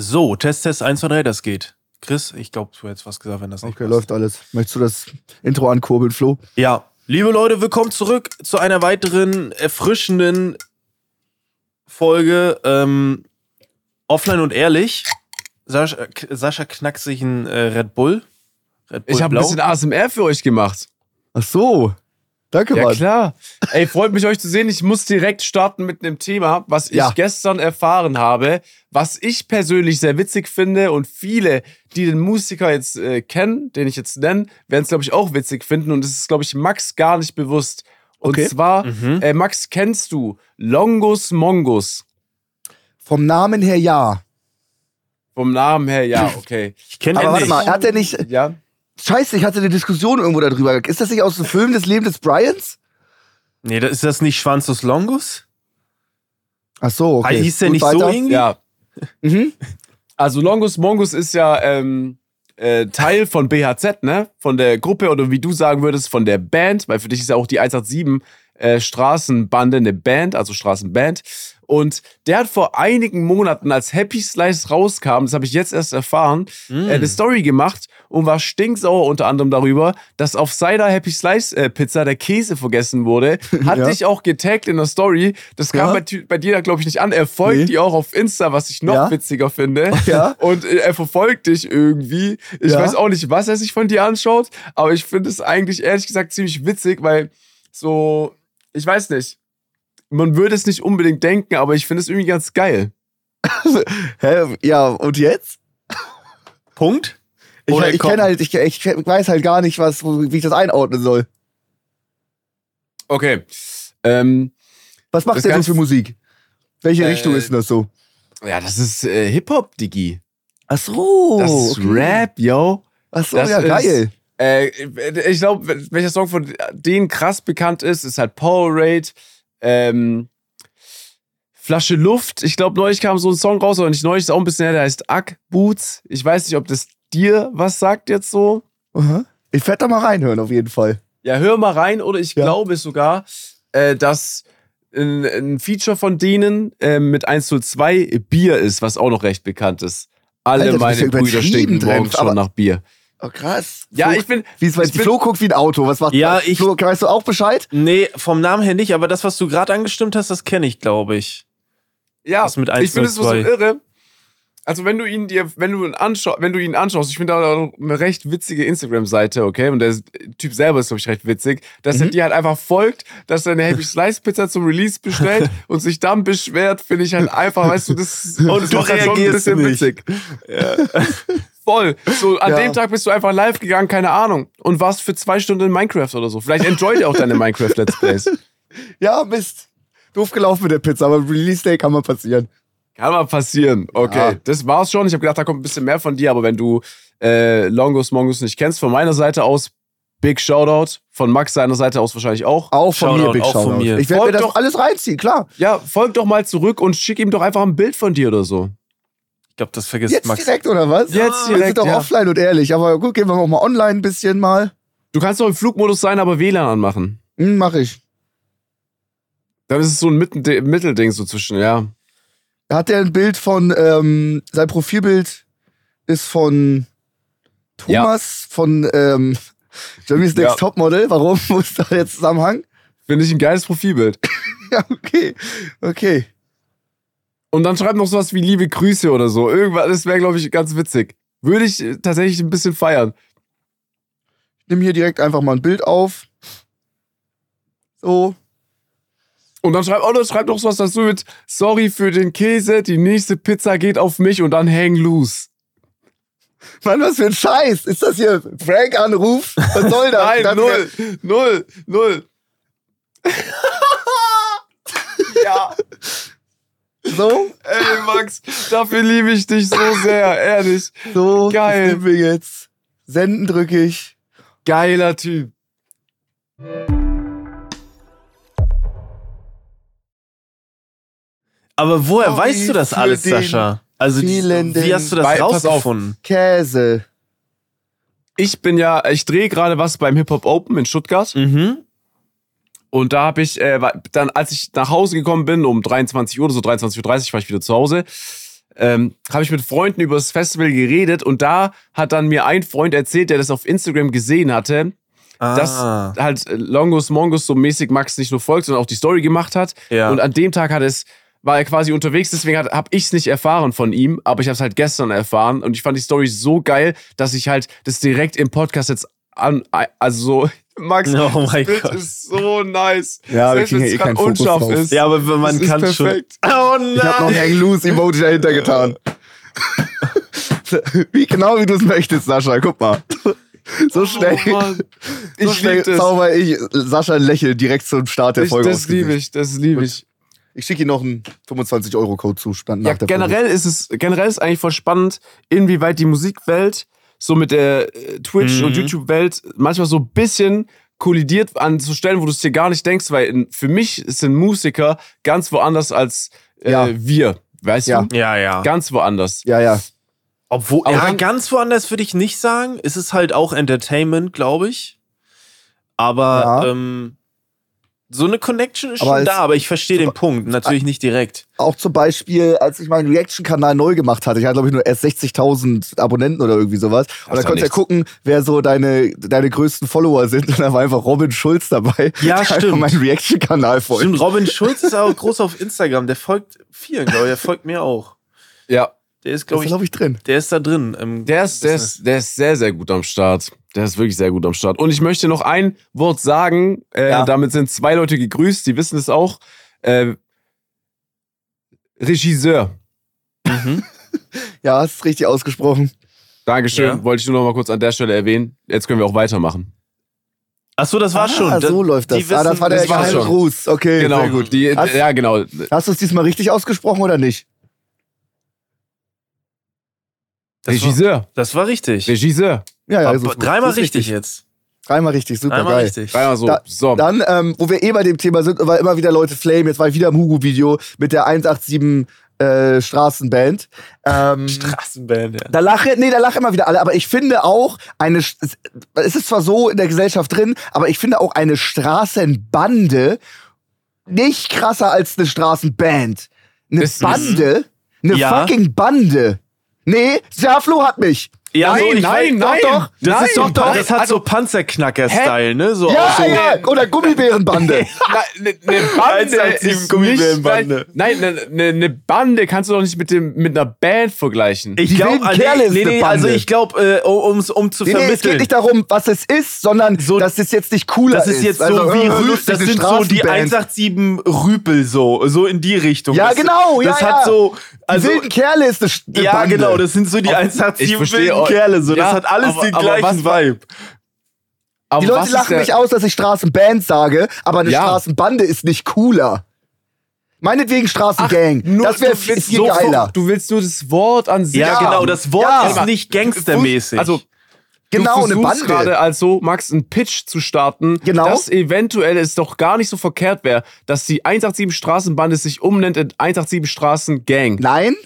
So, Test, Test 1, 2, 3, das geht. Chris, ich glaube, du hättest was gesagt, wenn das nicht Okay, passt. läuft alles. Möchtest du das Intro ankurbeln, Flo? Ja, liebe Leute, willkommen zurück zu einer weiteren erfrischenden Folge ähm, Offline und Ehrlich. Sascha, Sascha knackt sich ein äh, Red Bull. Red Bull Ich habe ein bisschen ASMR für euch gemacht. Ach so. Danke, Ja, Mann. klar. Ey, freut mich, euch zu sehen. Ich muss direkt starten mit einem Thema, was ich Ja. gestern erfahren habe, was ich persönlich sehr witzig finde und viele, die den Musiker jetzt äh, kennen, den ich jetzt nenne, werden es, glaube ich, auch witzig finden und es ist, glaube ich, Max gar nicht bewusst. Und Okay. zwar, Mhm. äh, Max, kennst du Longus Mongus? Vom Namen her ja. Vom Namen her, ja, okay. Ich kenne Aber den warte nicht. mal, hat er nicht. Ja. Scheiße, ich hatte eine Diskussion irgendwo darüber. Ist das nicht aus dem Film des Lebens des Bryans? Nee, ist das nicht Schwanzus Longus? Ach so, okay. Hieß der Gut, nicht so weiter. irgendwie? Ja, Mhm. Also Longus Mongus ist ja ähm, äh, Teil von BHZ, ne? Von der Gruppe oder wie du sagen würdest, von der Band, weil für dich ist ja auch die 187 äh, Straßenbande eine Band, also Straßenband. Und der hat vor einigen Monaten, als Happy Slice rauskam, das habe ich jetzt erst erfahren, Mm. äh, eine Story gemacht und war stinksauer unter anderem darüber, dass auf seiner Happy Slice äh, Pizza der Käse vergessen wurde. Hat Ja. dich auch getaggt in der Story. Das kam Ja. bei, bei dir, glaube ich, nicht an. Er folgt Nee. dir auch auf Insta, was ich noch Ja. witziger finde. Ja. Und äh, er verfolgt dich irgendwie. Ich weiß auch nicht, was er sich von dir anschaut, aber ich finde es eigentlich ehrlich gesagt ziemlich witzig, weil so, ich weiß nicht. Man würde es nicht unbedingt denken, aber ich finde es irgendwie ganz geil. Hä? Ja, und jetzt? Punkt? Ich, Oder ich kenne halt, ich, ich weiß halt gar nicht, was, wie ich das einordnen soll. Okay. Ähm, Was macht der so für Musik? Welche Äh, Richtung ist denn das so? ja, das ist äh, Hip-Hop, Digi. Ach so. Das ist okay. Rap, yo. Ach so, Das ja, ist- geil. Äh, ich glaube, welcher Song von denen krass bekannt ist, ist halt Powerade, ähm, Flasche Luft. Ich glaube, neulich kam so ein Song raus, oder nicht neulich, ist auch ein bisschen her, der heißt Ack Boots. Ich weiß nicht, ob das dir was sagt jetzt so. Aha. Ich werde da mal reinhören, auf jeden Fall. Ja, hör mal rein, oder ich Ja. glaube sogar, äh, dass ein, ein Feature von denen äh, mit 102 Bier ist, was auch noch recht bekannt ist. Alle Alter, meine Brüder stinken morgens schon nach Bier. Oh, krass. Ja, Flo, ich bin. Wie ist, ich bin- Flo guckt wie ein Auto. Was macht Ja, ich- Flo, weißt du auch Bescheid? Nee, vom Namen her nicht, aber das, was du gerade angestimmt hast, das kenne ich, glaube ich. Ja, Das mit ich finde es so 102. irre. Also wenn du ihn dir, wenn du ihn anschaust, wenn du ihn anschaust, ich finde da eine recht witzige Instagram-Seite, okay? Und der Typ selber ist, glaube ich, recht witzig, dass er Mhm. dir halt einfach folgt, dass er eine Happy Slice Pizza zum Release bestellt und sich dann beschwert, finde ich halt einfach, weißt du, das, das Und du macht halt schon ein bisschen nicht. witzig. Voll. So, an Ja. dem Tag bist du einfach live gegangen, keine Ahnung. Und warst für zwei Stunden in Minecraft oder so. Vielleicht enjoyt er auch deine Minecraft-Let's Plays. Ja, Mist. Doof gelaufen mit der Pizza, aber Release Day kann mal passieren. Kann mal passieren. Okay, Ja. das war's schon. Ich habe gedacht, da kommt ein bisschen mehr von dir, aber wenn du äh, Longus Mongus nicht kennst, von meiner Seite aus, big Shoutout. Von Max seiner Seite aus wahrscheinlich auch. Auch von Shoutout, mir, Big auch von Shoutout. mir. Ich werde mir das doch- alles reinziehen, klar. Ja, folg doch mal zurück und schick ihm doch einfach ein Bild von dir oder so. Ich glaube, das vergisst Jetzt Max. direkt, oder was? Jetzt Wir sind direkt, doch ja. offline und ehrlich. Aber gut, gehen wir auch mal online ein bisschen mal. Du kannst doch im Flugmodus sein, aber WLAN anmachen. Hm, mach ich. Dann ist es so ein Mittelding so zwischen, ja. Hat er ein Bild von, ähm, sein Profilbild ist von Thomas von ähm, Jeremy's Next Ja. Topmodel. Warum? Wo ist da der Zusammenhang? Finde ich ein geiles Profilbild. Ja, okay. Okay. Und dann schreib noch sowas wie liebe Grüße oder so. Irgendwas, das wäre, glaube ich, ganz witzig. Würde ich äh, tatsächlich ein bisschen feiern. Ich nehme hier direkt einfach mal ein Bild auf. So. Und dann schreib, oder schreib noch sowas dazu mit, sorry für den Käse, die nächste Pizza geht auf mich und dann hang loose. Mann, was für ein Scheiß. Ist das hier Frank-Anruf? Was soll das? Nein, Das- null, null, null. ja, So, ey Max, dafür liebe ich dich so sehr, ehrlich. so. Geil. Das wir jetzt. Senden drücke ich. Geiler Typ. Aber woher Sorry weißt du das alles, Sascha? Also, fehlenden- wie hast du das Bei- rausgefunden? Käse. Ich bin ja, ich drehe gerade was beim Hip Hop Open in Stuttgart. Mhm. Und da habe ich, äh, dann, als ich nach Hause gekommen bin, um 23 Uhr oder so, 23.30 Uhr war ich wieder zu Hause, ähm, habe ich mit Freunden über das Festival geredet und da hat dann mir ein Freund erzählt, der das auf Instagram gesehen hatte, dass Ah. halt äh, Longus Mongus so mäßig Max nicht nur folgt, sondern auch die Story gemacht hat. Ja. Und an dem Tag hat es, war er quasi unterwegs, deswegen habe ich es nicht erfahren von ihm, aber ich habe es halt gestern erfahren und ich fand die Story so geil, dass ich halt das direkt im Podcast jetzt an, also so, Max, Oh das mein Bild Gott. ist so nice. Ja, Selbst wenn ja es eh unscharf drauf. ist. Ja, aber man Das ist kann schon. perfekt. Oh nein! Ich habe noch ein Hang Loose Emoji dahinter getan. wie genau wie du es möchtest, Sascha. Guck mal. So schnell. Oh, Mann. so ich schnell lieb das. zauber ich Sascha ein Lächeln direkt zum Start der Ich, Folge. das liebe ich, das liebe ich. Ich schicke ihm noch einen 25-Euro-Code zu. Ja, generell ist es generell ist eigentlich voll spannend, inwieweit die Musikwelt so mit der äh, Twitch- Mhm. und YouTube-Welt manchmal so ein bisschen kollidiert an so Stellen, wo du es dir gar nicht denkst, weil in, für mich sind Musiker ganz woanders als äh, Ja. wir. Weißt Ja. du? Ja, ja. Ganz woanders. Ja, ja. Obwohl, Aber ja, dann- ganz woanders würde ich nicht sagen. Es ist halt auch Entertainment, glaube ich. Aber Ja. ähm, so eine Connection ist Aber schon da, aber ich verstehe den Punkt. Natürlich nicht direkt. Auch zum Beispiel, als ich meinen Reaction-Kanal neu gemacht hatte, ich hatte, glaube ich, nur erst 60.000 Abonnenten oder irgendwie sowas. Und da konntest du ja gucken, wer so deine, deine größten Follower sind. Und da war einfach Robin Schulz dabei. Ja, der stimmt. Meinen Reaction-Kanal folgt. Stimmt, Robin Schulz ist auch groß auf Instagram. Der folgt vielen, glaube ich. Der folgt mir auch. Ja. Der ist, glaube ist, ich, glaube ich, drin. der ist da drin. im Der ist, der, ist, der ist sehr, sehr gut am Start. Der ist wirklich sehr gut am Start. Und ich möchte noch ein Wort sagen. Äh, Ja. Damit sind zwei Leute gegrüßt, die wissen es auch. Äh, Regisseur. Mhm. Ja, hast es richtig ausgesprochen. Dankeschön. Ja. Wollte ich nur noch mal kurz an der Stelle erwähnen. Jetzt können wir auch weitermachen. Ach so, das war ah, schon. so Da- läuft das. die ah, das wissen- war der das war geheime schon. Gruß. Okay, genau. sehr gut. Die, Hast- ja, genau. Hast du es diesmal richtig ausgesprochen oder nicht? Das war, Regisseur. das war richtig. Ja, Regisseur. ja. Aber so dreimal ist richtig jetzt. Dreimal richtig, super Dreimal geil. richtig. Dreimal so. Da- so. Dann, ähm, wo wir eh bei dem Thema sind, weil immer wieder Leute flamen, jetzt war ich wieder im Hugo-Video mit der 187 äh, Straßenband. Ähm, Straßenband, ja. da lache, nee, da lachen immer wieder alle, aber ich finde auch eine, es es ist zwar so in der Gesellschaft drin, aber ich finde auch eine Straßenbande nicht krasser als eine Straßenband. Eine Ist- Bande, eine Ja. fucking Bande. Nee, Jaflo hat mich. Ja, Nein, so, ich nein, weiß, nein. Doch, doch. Das, Nein, ist doch, doch, das hat Also- so Panzerknacker-Style, ne? So Ja, so. ja, oder Gummibärenbande. Eine ne Bande 187 ist Gummibärenbande. nicht, Nein, eine ne, ne Bande kannst du doch nicht mit, dem, mit einer Band vergleichen. Ich glaube, wilden nee, ist nee, nee, also Bande. ich glaube, äh, um, um zu Nee, nee, es geht vermitteln. nicht darum, was es ist, sondern So- dass es jetzt nicht cooler das ist jetzt so Also, wie äh, Rü lustige das sind so die Straßenband. 187 Rüpel so, so in die Richtung. Ja, das, genau, ja, Das ja. hat so, also die wilden Kerle ist eine, eine ja, Bande. genau, das sind so die Auch- 187 ich verstehe wilden Kerle so. Ja, das hat alles aber- den aber gleichen was Vibe. Aber Die Leute lachen mich aus, dass ich Straßenband sage, aber eine Ja. Straßenbande ist nicht cooler. Meinetwegen Straßengang. Nur- das wäre viel so- geiler. Du willst nur das Wort an sich. Ja, Ja. genau, das Wort Ja. ist nicht gangstermäßig. Also, Genau, du eine versuchst Bande. gerade also, Max, einen Pitch zu starten, Genau. dass eventuell es doch gar nicht so verkehrt wäre, dass die 187 Straßenbande sich umnennt in 187 Straßengang. Nein?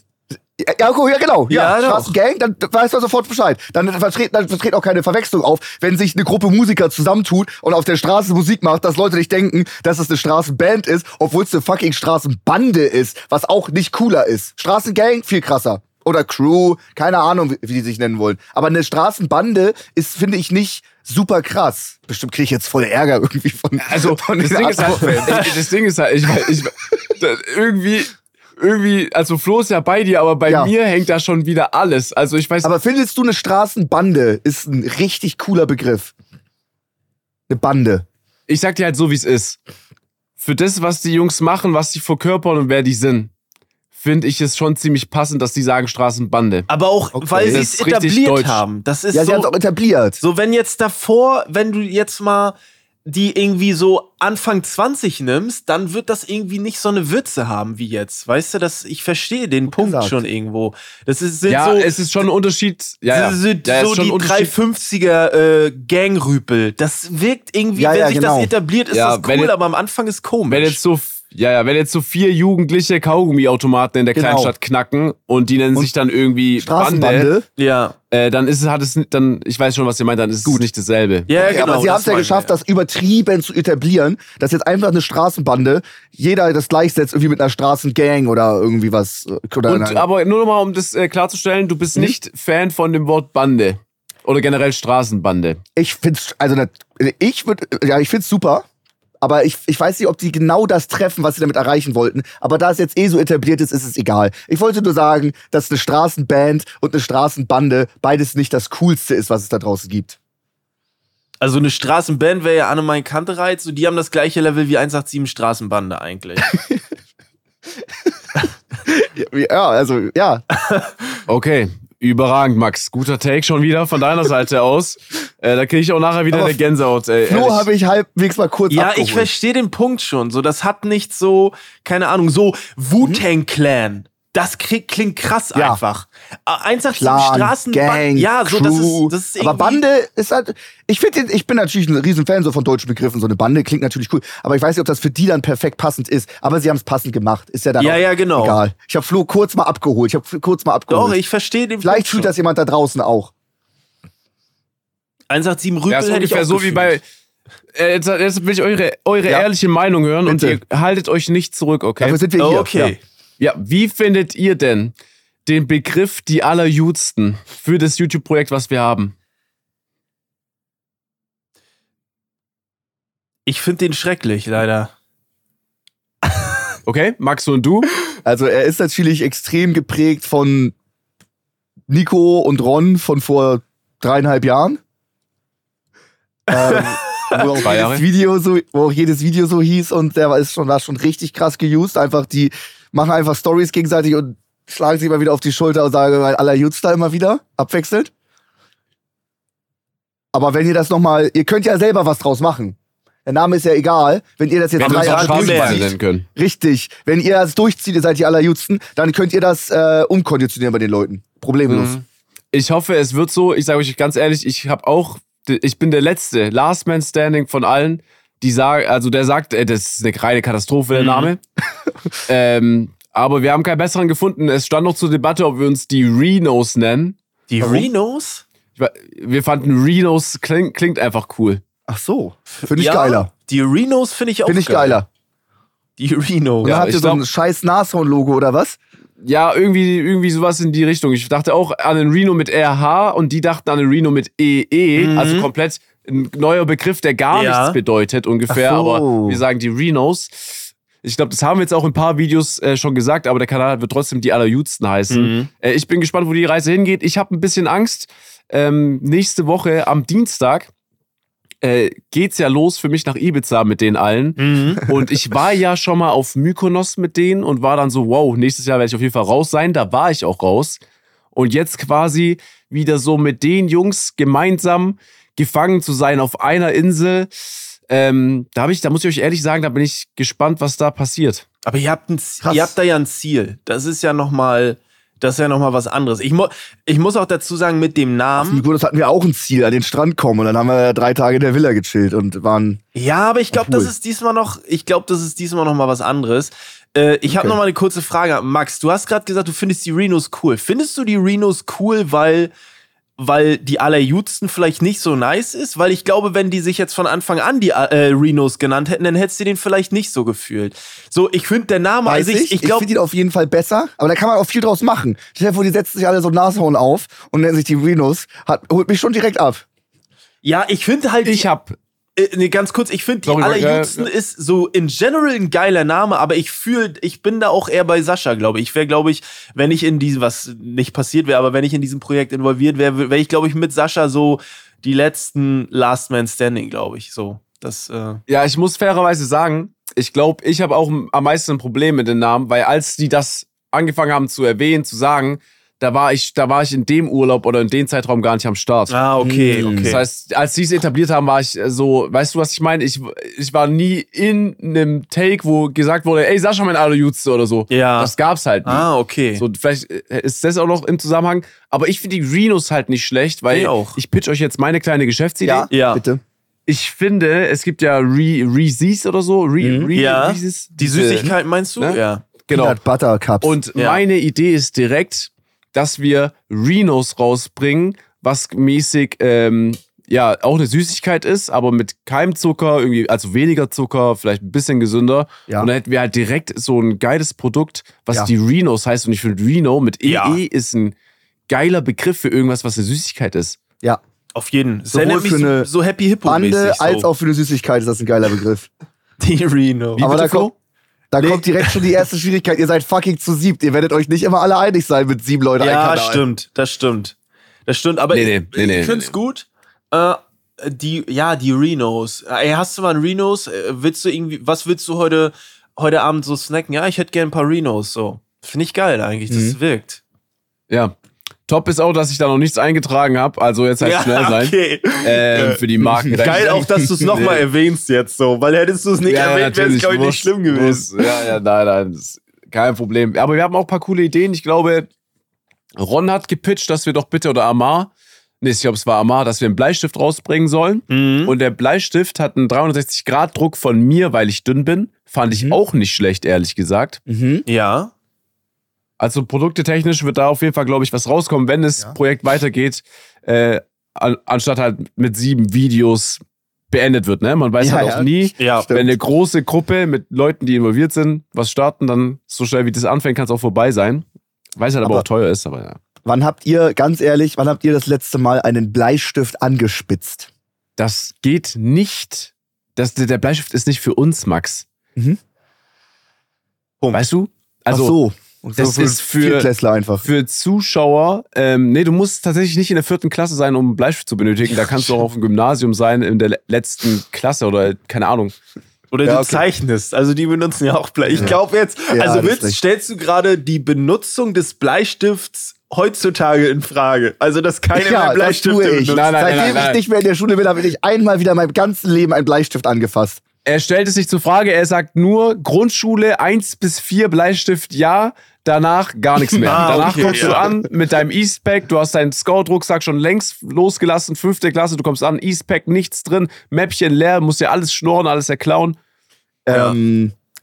Ja, ja, genau. Ja, Ja. Straßengang, dann weiß man sofort Bescheid. Dann vertritt, dann vertritt auch keine Verwechslung auf, wenn sich eine Gruppe Musiker zusammentut und auf der Straße Musik macht, dass Leute nicht denken, dass es eine Straßenband ist, obwohl es eine fucking Straßenbande ist, was auch nicht cooler ist. Straßengang, viel krasser. Oder Crew, keine Ahnung, wie, die sich nennen wollen. Aber eine Straßenbande ist, finde ich, nicht super krass. Bestimmt kriege ich jetzt voll Ärger irgendwie von, Also, von das den Ding, ist halt, ich, das Ding ist halt, ich, ich, irgendwie, irgendwie, also Flo ist ja bei dir, aber bei Ja. mir hängt da schon wieder alles. Also ich weiß, Aber findest du eine Straßenbande ist ein richtig cooler Begriff? Eine Bande. ich sag dir halt so, wie es ist. Für das, was die Jungs machen, was sie verkörpern und wer die sind, finde ich es schon ziemlich passend, dass die sagen Straßenbande. aber auch, Okay. weil sie Das es etabliert haben. Das ist Ja, sie haben es so, auch etabliert. so, wenn jetzt davor, wenn du jetzt mal die irgendwie so Anfang 20 nimmst, dann wird das irgendwie nicht so eine Würze haben wie jetzt. Weißt du, dass ich verstehe den Punkt gesagt. schon irgendwo. Das ist, sind Ja, so, es ist schon ein Unterschied. Ja, ja. Das sind ja, ist so schon die ein Unterschied. 350er äh, Gangrüpel. Das wirkt irgendwie, Ja, wenn ja, sich genau. das etabliert, ist Ja, das cool, jetzt- aber am Anfang ist komisch. Wenn jetzt so Ja, ja, wenn jetzt so vier jugendliche Kaugummiautomaten in der Genau. Kleinstadt knacken und die nennen Und sich dann irgendwie Bande, Straßenbande. Ja. äh, dann ist es, hat es, dann, ich weiß schon, was ihr meint, dann ist es nicht dasselbe. Ja, Okay, genau. aber sie haben es ja geschafft, ich, das übertrieben zu etablieren, dass jetzt einfach eine Straßenbande jeder das gleichsetzt irgendwie mit einer Straßengang oder irgendwie was. äh, Oder Und, aber nur noch mal, um das äh, klarzustellen, du bist nicht Fan von dem Wort Bande. Oder generell Straßenbande. ich find's, also ich würde, ja, ich find's super. Aber ich, ich weiß nicht, ob die genau das treffen, was sie damit erreichen wollten. Aber da es jetzt eh so etabliert ist, ist es egal. Ich wollte nur sagen, dass eine Straßenband und eine Straßenbande beides nicht das Coolste ist, was es da draußen gibt. Also eine Straßenband wäre ja Annemein Kantereit, so die haben das gleiche Level wie 187 Straßenbande eigentlich. Ja, also, ja. Okay, überragend, Max. Guter Take schon wieder von deiner Seite aus. Äh, da kriege ich auch nachher wieder Aber eine Gänsehaut. Ey, Flo habe ich halbwegs mal kurz ja, abgeholt. ich verstehe den Punkt schon. So, das hat nicht so, keine Ahnung, so Wu-Tang Clan. Das klingt krass Ja. einfach. 187 Clan, Straßen, Gang, ja, so das Crew. ist, das ist aber Bande ist halt, ich finde, ich bin natürlich ein Riesenfan so von deutschen Begriffen. So eine Bande klingt natürlich cool, aber ich weiß nicht, ob das für die dann perfekt passend ist. Aber sie haben es passend gemacht, ist ja dann Ja, auch ja, genau. egal. Ich habe Flo kurz mal abgeholt. Ich habe kurz mal abgeholt. Doch, ich verstehe den Vielleicht Punkt fühlt schon. das jemand da draußen auch. 187 Rüpel Ja, ist hätte ich ungefähr auch so wie bei. gefühlt. Äh, jetzt, jetzt will ich eure, eure Ja. ehrliche Meinung hören Bitte. und ihr haltet euch nicht zurück, okay? Dafür sind wir hier. Okay. Ja, wie findet ihr denn den Begriff die Allerjudsten für das YouTube-Projekt, was wir haben? Ich finde den schrecklich, leider. Okay, Max und du? Ja. Also er ist natürlich extrem geprägt von Nico und Ron von vor dreieinhalb Jahren. ähm, wo, auch jedes Video so, wo auch jedes Video so hieß und der war, ist schon, war schon richtig krass geused. Einfach die machen einfach Stories gegenseitig und schlagen sich mal wieder auf die Schulter und sagen, aller Jutster immer wieder, abwechselnd. Aber wenn ihr das nochmal, ihr könnt ja selber was draus machen. Der Name ist ja egal. Wenn ihr das jetzt Wenn drei Jahre durchzieht. Richtig. Wenn ihr das durchzieht, ihr seid die Allerjüdsten, dann könnt ihr das äh, umkonditionieren bei den Leuten. Problemlos. Mhm. Ich hoffe, es wird so. Ich sage euch ganz ehrlich, ich habe auch, ich bin der Letzte, Last Man Standing von allen, die sagen, also der sagt, äh, das ist eine reine Katastrophe, der Mhm. Name. ähm, aber wir haben keinen besseren gefunden. Es stand noch zur Debatte, ob wir uns die Renos nennen. Die Warum? Renos? Wir fanden Renos klingt, klingt einfach cool. Ach so. Finde ich ja, geiler. Die Renos finde ich auch Finde ich geil. geiler. Die Renos. Und Ja, habt ihr so ein scheiß Nashorn-Logo oder was? Ja, irgendwie, irgendwie sowas in die Richtung. Ich dachte auch an den Reno mit RH und die dachten an den Reno mit EE. Mhm. Also komplett ein neuer Begriff, der gar Ja. nichts bedeutet ungefähr. So. Aber wir sagen die Renos. Ich glaube, das haben wir jetzt auch in ein paar Videos äh, schon gesagt, aber der Kanal wird trotzdem die Allerjudsten heißen. Mhm. Äh, ich bin gespannt, wo die Reise hingeht. Ich habe ein bisschen Angst. Ähm, nächste Woche am Dienstag äh, geht's ja los für mich nach Ibiza mit den allen. Mhm. Und ich war ja schon mal auf Mykonos mit denen und war dann so, wow, nächstes Jahr werde ich auf jeden Fall raus sein. Da war ich auch raus. Und jetzt quasi wieder so mit den Jungs gemeinsam gefangen zu sein auf einer Insel. Ähm, da, hab ich, da muss ich euch ehrlich sagen, da bin ich gespannt, was da passiert. Aber ihr habt, ein, Krass. ihr habt da ja ein Ziel. Das ist ja noch mal, das ist ja noch mal was anderes. Ich, mu ich muss auch dazu sagen, mit dem Namen. Mykonos hatten wir auch ein Ziel, an den Strand kommen. Und dann haben wir drei Tage in der Villa gechillt und waren. Ja, aber ich glaube, Cool. das ist diesmal noch, ich glaube, das ist diesmal noch mal was anderes. Äh, ich habe Okay. noch mal eine kurze Frage. Max, du hast gerade gesagt, du findest die Renos cool. Findest du die Renos cool, weil weil die Allerjudsten vielleicht nicht so nice ist? Weil ich glaube, wenn die sich jetzt von Anfang an die äh, Renos genannt hätten, dann hättest du den vielleicht nicht so gefühlt. So, ich finde der Name, Weiß also ich, ich, ich, glaube, finde ihn auf jeden Fall besser, aber da kann man auch viel draus machen. Stell dir vor, die setzen sich alle so Nashorn auf und nennen sich die Renos. Hat, holt mich schon direkt ab. ja, ich finde halt, Ich habe Äh, nee, ganz kurz, ich finde, die Sorry, Allerjüngsten ja, ist so in general ein geiler Name, aber ich fühle, ich bin da auch eher bei Sascha, glaube ich. Ich wäre, glaube ich, wenn ich in diesem, was nicht passiert wäre, aber wenn ich in diesem Projekt involviert wäre, wäre ich, glaube ich, mit Sascha so die letzten Last Man Standing, glaube ich. So, das, äh, Ja, ich muss fairerweise sagen, ich glaube, ich habe auch am meisten ein Problem mit den Namen, weil als die das angefangen haben zu erwähnen, zu sagen, da war ich, da war ich in dem Urlaub oder in dem Zeitraum gar nicht am Start. ah, okay, Hm. okay. Das heißt, als sie es etabliert haben, war ich so, weißt du, was ich meine? Ich, ich war nie in einem Take, wo gesagt wurde, ey, Sascha, mein Allerjüdste oder so. Ja. Das gab's halt nie. ah, okay. So, vielleicht äh, ist das auch noch im Zusammenhang. Aber ich finde die Renos halt nicht schlecht, weil Nee, auch. ich pitch euch jetzt meine kleine Geschäftsidee. Ja, Ja. bitte. ich finde, es gibt ja Re Reese's oder so. Re Mhm. Re Ja. Reese's, Die Süßigkeit meinst du? ne? Ja. Genau. Peanut Butter Cups. Und Ja. meine Idee ist direkt, dass wir Renos rausbringen, was mäßig ähm, ja auch eine Süßigkeit ist, aber mit Keimzucker, irgendwie, also weniger Zucker, vielleicht ein bisschen gesünder. Ja. Und dann hätten wir halt direkt so ein geiles Produkt, was Ja. die Renos heißt. Und ich finde, Reno mit EE Ja. ist ein geiler Begriff für irgendwas, was eine Süßigkeit ist. ja, Auf jeden. Das Sowohl für so, eine so Happy Hippo Bande so. als auch für eine Süßigkeit ist das ein geiler Begriff. die Reno. Aber da kommt, da kommt direkt schon die erste Schwierigkeit. Ihr seid fucking zu siebt. Ihr werdet euch nicht immer alle einig sein mit sieben Leuten. Ja, stimmt, das stimmt. Das stimmt, aber Nee, ich, nee, nee, nee, ich find's nee. gut. Äh, die, ja, die Renos. Ey, hast du mal einen Renos? Äh, Willst du irgendwie, was willst du heute, heute Abend so snacken? Ja, ich hätte gern ein paar Renos, so. Finde ich geil eigentlich, das Mhm. wirkt. Ja. Top ist auch, dass ich da noch nichts eingetragen habe. Also jetzt halt schnell sein. okay. Ähm, für die Marken. Geil auch, dass du es nochmal erwähnst jetzt so, weil hättest du es nicht erwähnt, wäre es, glaube ich, nicht schlimm gewesen. muss- ja, ja, nein, nein, kein Problem. Aber wir haben auch ein paar coole Ideen. Ich glaube, Ron hat gepitcht, dass wir doch bitte, oder Amar, nee, ich glaube, es war Amar, dass wir einen Bleistift rausbringen sollen. Mhm. Und der Bleistift hat einen 360-Grad-Druck von mir, weil ich dünn bin. Fand ich Mhm. auch nicht schlecht, ehrlich gesagt. Mhm. Ja. Also produktetechnisch wird da auf jeden Fall, glaube ich, was rauskommen, wenn das Ja. Projekt weitergeht, äh, an, anstatt halt mit sieben Videos beendet wird. Ne? Man weiß Ja, halt ja. auch nie, Ja. Wenn eine große Gruppe mit Leuten, die involviert sind, was starten, dann so schnell wie das anfängt, kann es auch vorbei sein. Weiß halt aber, Aber- auch teuer ist, aber ja. Wann habt ihr, ganz ehrlich, wann habt ihr das letzte Mal einen Bleistift angespitzt? Das geht nicht. Das, der Bleistift ist nicht für uns, Max. Mhm. Weißt du? Ach Also so. Und das so ist für- einfach. für Zuschauer, ähm, nee, du musst tatsächlich nicht in der vierten Klasse sein, um Bleistift zu benötigen. Da kannst du auch auf dem Gymnasium sein, in der le- letzten Klasse oder keine Ahnung. Oder Ja, du okay. zeichnest. Also die benutzen ja auch Blei. Ich glaube jetzt, Ja, also willst, stellst du gerade die Benutzung des Bleistifts heutzutage in Frage? Also dass keiner mehr Ja, das Bleistifte tue ich. benutzt. Nein, nein, Seitdem nein, ich nein. nicht mehr in der Schule bin, habe ich einmal wieder in meinem ganzen Leben einen Bleistift angefasst. Er stellt es sich zur Frage, er sagt nur Grundschule 1 bis 4 Bleistift ja, danach gar nichts mehr. Ah, danach okay, kommst du ja. an mit deinem Eastpack, du hast deinen Scout-Rucksack schon längst losgelassen, fünfte Klasse, du kommst an, Eastpack, nichts drin, Mäppchen leer, musst dir alles schnurren, alles erklauen. Ja.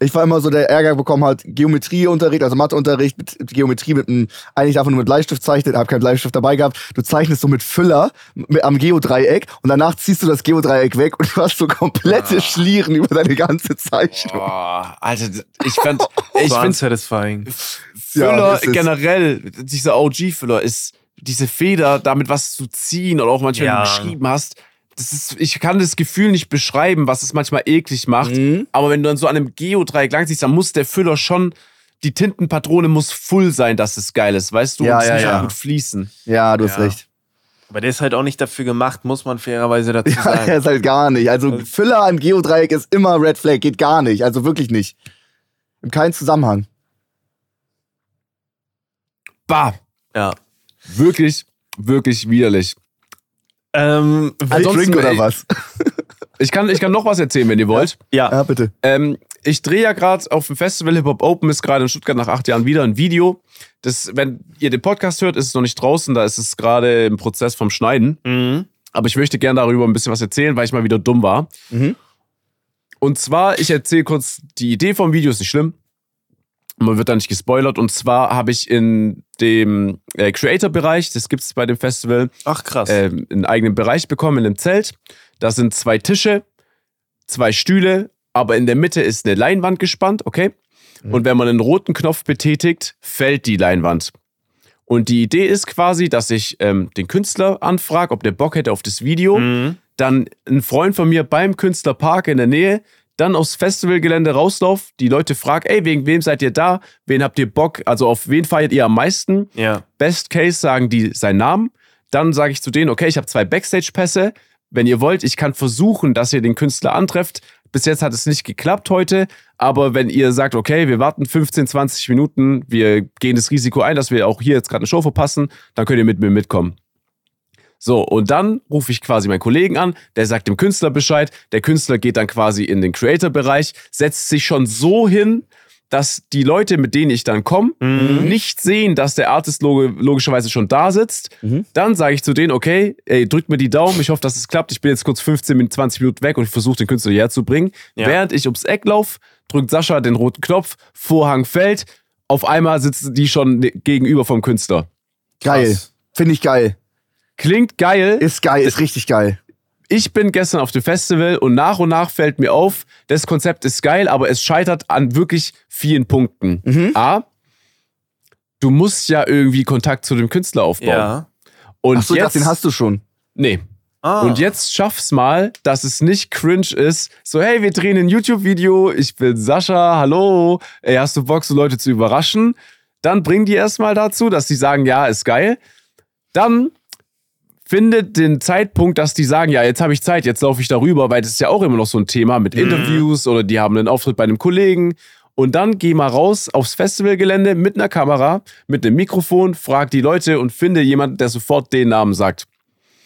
Ich war immer so, der Ärger bekommen hat Geometrieunterricht, also Matheunterricht mit Geometrie mit einem, eigentlich einfach nur mit Bleistift zeichnet, hab keinen Bleistift dabei gehabt. Du zeichnest so mit Füller mit, am Geodreieck und danach ziehst du das Geodreieck weg und du hast so komplette Ah. Schlieren über deine ganze Zeichnung. Boah, Alter, ich fand, ich so finde unsatisfying. Füller Ja, generell, dieser OG-Füller ist diese Feder, damit was zu ziehen oder auch manchmal, Ja. wenn du geschrieben hast. Das ist, ich kann das Gefühl nicht beschreiben, was es manchmal eklig macht. Mhm. Aber wenn du dann so an einem Geodreieck lang siehst, dann muss der Füller schon, die Tintenpatrone muss full sein, dass es geil ist, weißt du? Ja, Und es ja, muss ja. gut fließen. Ja, du hast Ja. recht. Aber der ist halt auch nicht dafür gemacht, muss man fairerweise dazu Ja, sagen. er ist halt gar nicht. Also Füller an Geodreieck ist immer Red Flag, geht gar nicht. Also wirklich nicht. In keinem Zusammenhang. Bah, Ja. wirklich, wirklich widerlich. Ähm, Ansonsten, Drink oder was? Ich kann, ich kann noch was erzählen, wenn ihr wollt. ja. Ja, bitte. Ähm, ich drehe ja gerade auf dem Festival Hip Hop Open, ist gerade in Stuttgart nach acht Jahren wieder ein Video. Das, wenn ihr den Podcast hört, ist es noch nicht draußen, da ist es gerade im Prozess vom Schneiden. Mhm. Aber ich möchte gerne darüber ein bisschen was erzählen, weil ich mal wieder dumm war. Mhm. Und zwar, ich erzähle kurz die Idee vom Video, ist nicht schlimm. Man wird da nicht gespoilert. Und zwar habe ich in dem äh, Creator-Bereich, das gibt es bei dem Festival, Ach krass. ähm, einen eigenen Bereich bekommen in einem Zelt. Da sind zwei Tische, zwei Stühle, aber in der Mitte ist eine Leinwand gespannt, okay? Und wenn man einen roten Knopf betätigt, fällt die Leinwand. Und die Idee ist quasi, dass ich ähm, den Künstler anfrage, ob der Bock hätte auf das Video. Mhm. Dann ein Freund von mir beim Künstlerpark in der Nähe, dann aufs Festivalgelände rauslauf, die Leute fragen, ey, wegen wem seid ihr da? Wen habt ihr Bock? Also auf wen feiert ihr am meisten? Ja. Best Case sagen die seinen Namen. Dann sage ich zu denen, okay, ich habe zwei Backstage-Pässe. Wenn ihr wollt, ich kann versuchen, dass ihr den Künstler antrefft. Bis jetzt hat es nicht geklappt heute, aber wenn ihr sagt, okay, wir warten 15, 20 Minuten, wir gehen das Risiko ein, dass wir auch hier jetzt gerade eine Show verpassen, dann könnt ihr mit mir mitkommen. So, und dann rufe ich quasi meinen Kollegen an, der sagt dem Künstler Bescheid. Der Künstler geht dann quasi in den Creator-Bereich, setzt sich schon so hin, dass die Leute, mit denen ich dann komme, Mhm. nicht sehen, dass der Artist log logischerweise schon da sitzt. Mhm. Dann sage ich zu denen, okay, ey, drückt mir die Daumen, ich hoffe, dass es klappt. Ich bin jetzt kurz 15, Min- 20 Minuten weg und ich versuche den Künstler hierher zu bringen. Ja. Während ich ums Eck laufe, drückt Sascha den roten Knopf, Vorhang fällt, auf einmal sitzen die schon ne- gegenüber vom Künstler. Geil. Finde ich geil. Klingt geil. Ist geil, ist richtig geil. ich bin gestern auf dem Festival und nach und nach fällt mir auf, das Konzept ist geil, aber es scheitert an wirklich vielen Punkten. Mhm. A, du musst ja irgendwie Kontakt zu dem Künstler aufbauen. Ja. Und Achso, ich jetzt, den hast du schon. nee. Ah. Und jetzt schaff's mal, dass es nicht cringe ist. So, hey, wir drehen ein YouTube-Video. Ich bin Sascha. Hallo. Ey, hast du Bock, so Leute zu überraschen? Dann bring die erstmal dazu, dass die sagen, ja, ist geil. Dann findet den Zeitpunkt, dass die sagen, ja, jetzt habe ich Zeit, jetzt laufe ich darüber, weil das ist ja auch immer noch so ein Thema mit Interviews oder die haben einen Auftritt bei einem Kollegen. Und dann geh mal raus aufs Festivalgelände mit einer Kamera, mit einem Mikrofon, frag die Leute und finde jemanden, der sofort den Namen sagt.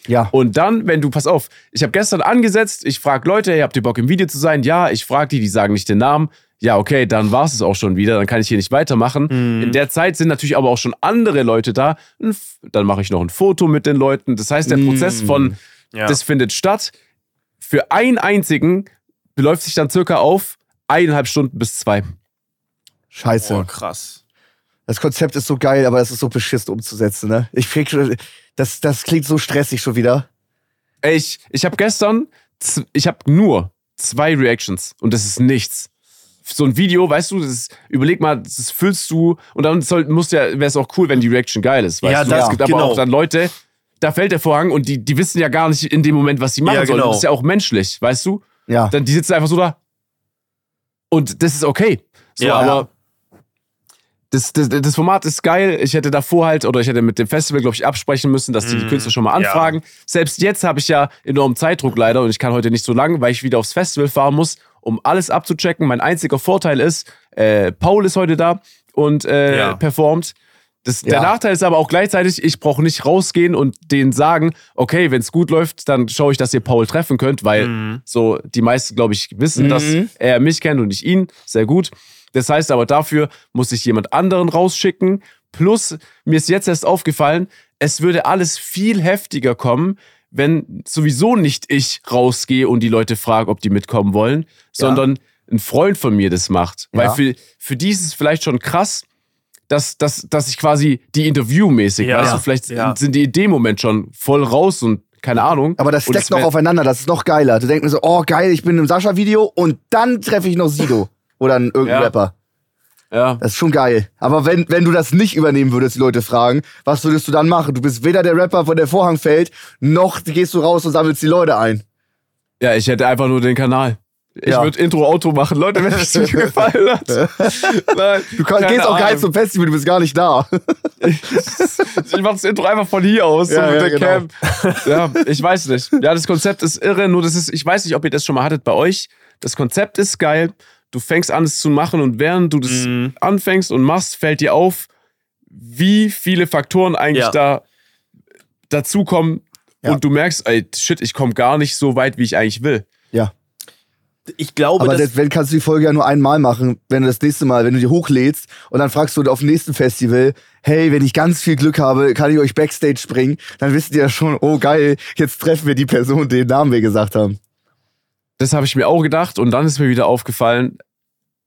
Ja. Und dann, wenn du, pass auf, ich habe gestern angesetzt, ich frage Leute, hey, habt ihr Bock im Video zu sein? Ja, ich frage die, die sagen nicht den Namen. Ja, okay, dann war es auch schon wieder, dann kann ich hier nicht weitermachen. In der Zeit sind natürlich aber auch schon andere Leute da. Dann mache ich noch ein Foto mit den Leuten. Das heißt, der Prozess von, ja. das findet statt. Für einen einzigen beläuft sich dann circa auf eineinhalb Stunden bis zwei. Scheiße. Boah, krass. Das Konzept ist so geil, aber es ist so beschissen umzusetzen, ne? Ich krieg schon, das, das klingt so stressig schon wieder. Ey, ich, ich habe gestern, ich habe nur zwei Reactions und das ist nichts. So ein Video, weißt du, das ist, überleg mal, das füllst du und dann soll, muss ja, wäre es auch cool, wenn die Reaction geil ist. Weißt Ja, du? das- es gibt aber genau. auch dann Leute, da fällt der Vorhang und die, die wissen ja gar nicht in dem Moment, was sie machen Ja, sollen. genau. Das ist ja auch menschlich, weißt du? Ja. Dann die sitzen einfach so da. Und das ist okay. So, Ja. aber das, das, das Format ist geil. Ich hätte davor halt, oder ich hätte mit dem Festival, glaube ich, absprechen müssen, dass die die Mhm. Künstler schon mal Ja. anfragen. Selbst jetzt habe ich ja enormen Zeitdruck leider und ich kann heute nicht so lang, weil ich wieder aufs Festival fahren muss, um alles abzuchecken. Mein einziger Vorteil ist, äh, Paul ist heute da und äh, Ja. performt. Das, Der Ja. Nachteil ist aber auch gleichzeitig, ich brauche nicht rausgehen und denen sagen, okay, wenn es gut läuft, dann schaue ich, dass ihr Paul treffen könnt, weil Mhm. so die meisten, glaube ich, wissen, Mhm. dass er mich kennt und ich ihn. Sehr gut. Das heißt aber, dafür muss ich jemand anderen rausschicken. Plus, mir ist jetzt erst aufgefallen, es würde alles viel heftiger kommen, wenn sowieso nicht ich rausgehe und die Leute frage, ob die mitkommen wollen, sondern ein Freund von mir das macht. Weil Ja. für, für die ist es vielleicht schon krass, dass, dass, dass ich quasi die Interviewmäßig, Ja. weißt du, vielleicht sind die in dem Moment schon voll raus und keine Ahnung. Aber das steckt noch aufeinander, das ist noch geiler. Du denkst mir so, oh geil, ich bin im Sascha-Video und dann treffe ich noch Sido. Oder einen irgendeinen. Rapper. Ja. Das ist schon geil. Aber wenn, wenn du das nicht übernehmen würdest, die Leute fragen, was würdest du dann machen? Du bist weder der Rapper, von der Vorhang fällt, noch gehst du raus und sammelst die Leute ein. Ja, ich hätte einfach nur den Kanal. Ich Ja. würde Intro-Auto machen, Leute, wenn es dir gefallen hat. Nein, Du kann, gehst auch gar nicht Ahnung. zum Festival, du bist gar nicht da. Ich mach das Intro einfach von hier aus, Ja, so mit ja, der genau. Cam. Ja, ich weiß nicht. Ja, das Konzept ist irre, nur das ist, ich weiß nicht, ob ihr das schon mal hattet bei euch. Das Konzept ist geil. Du fängst an, es zu machen und während du das Mhm. anfängst und machst, fällt dir auf, wie viele Faktoren eigentlich Ja. da dazukommen Ja. und du merkst, ey, shit, ich komme gar nicht so weit, wie ich eigentlich will. Ja. Ich glaube, Aber dass, selbst wenn kannst du die Folge ja nur einmal machen, wenn du das nächste Mal, wenn du die hochlädst und dann fragst du auf dem nächsten Festival, hey, wenn ich ganz viel Glück habe, kann ich euch Backstage bringen, dann wisst ihr ja schon, oh geil, jetzt treffen wir die Person, den Namen wir gesagt haben. Das habe ich mir auch gedacht und dann ist mir wieder aufgefallen,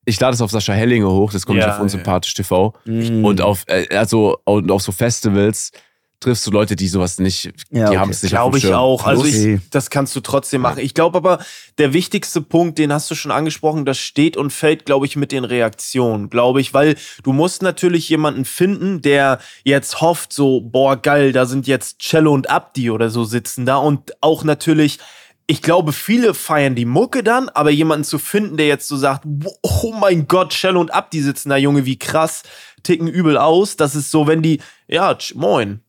ich lade es auf Sascha Hellinger hoch, das kommt Ja, nicht auf Unsympathisch TV. Mhm. Und auf, äh, also, und auf so Festivals triffst du Leute, die sowas nicht, Ja, die okay. haben es nicht Glaube ich auch. Also Okay. ich, das kannst du trotzdem machen. Ich glaube aber, der wichtigste Punkt, den hast du schon angesprochen, das steht und fällt, glaube ich, mit den Reaktionen, glaube ich, weil du musst natürlich jemanden finden, der jetzt hofft, so, boah, geil, da sind jetzt Cello und Abdi oder so sitzen da und auch natürlich ich glaube, viele feiern die Mucke dann, aber jemanden zu finden, der jetzt so sagt, oh mein Gott, Cello und Abdi sitzen da, Junge, wie krass, ticken übel aus. Das ist so, wenn die, ja, tsch, moin.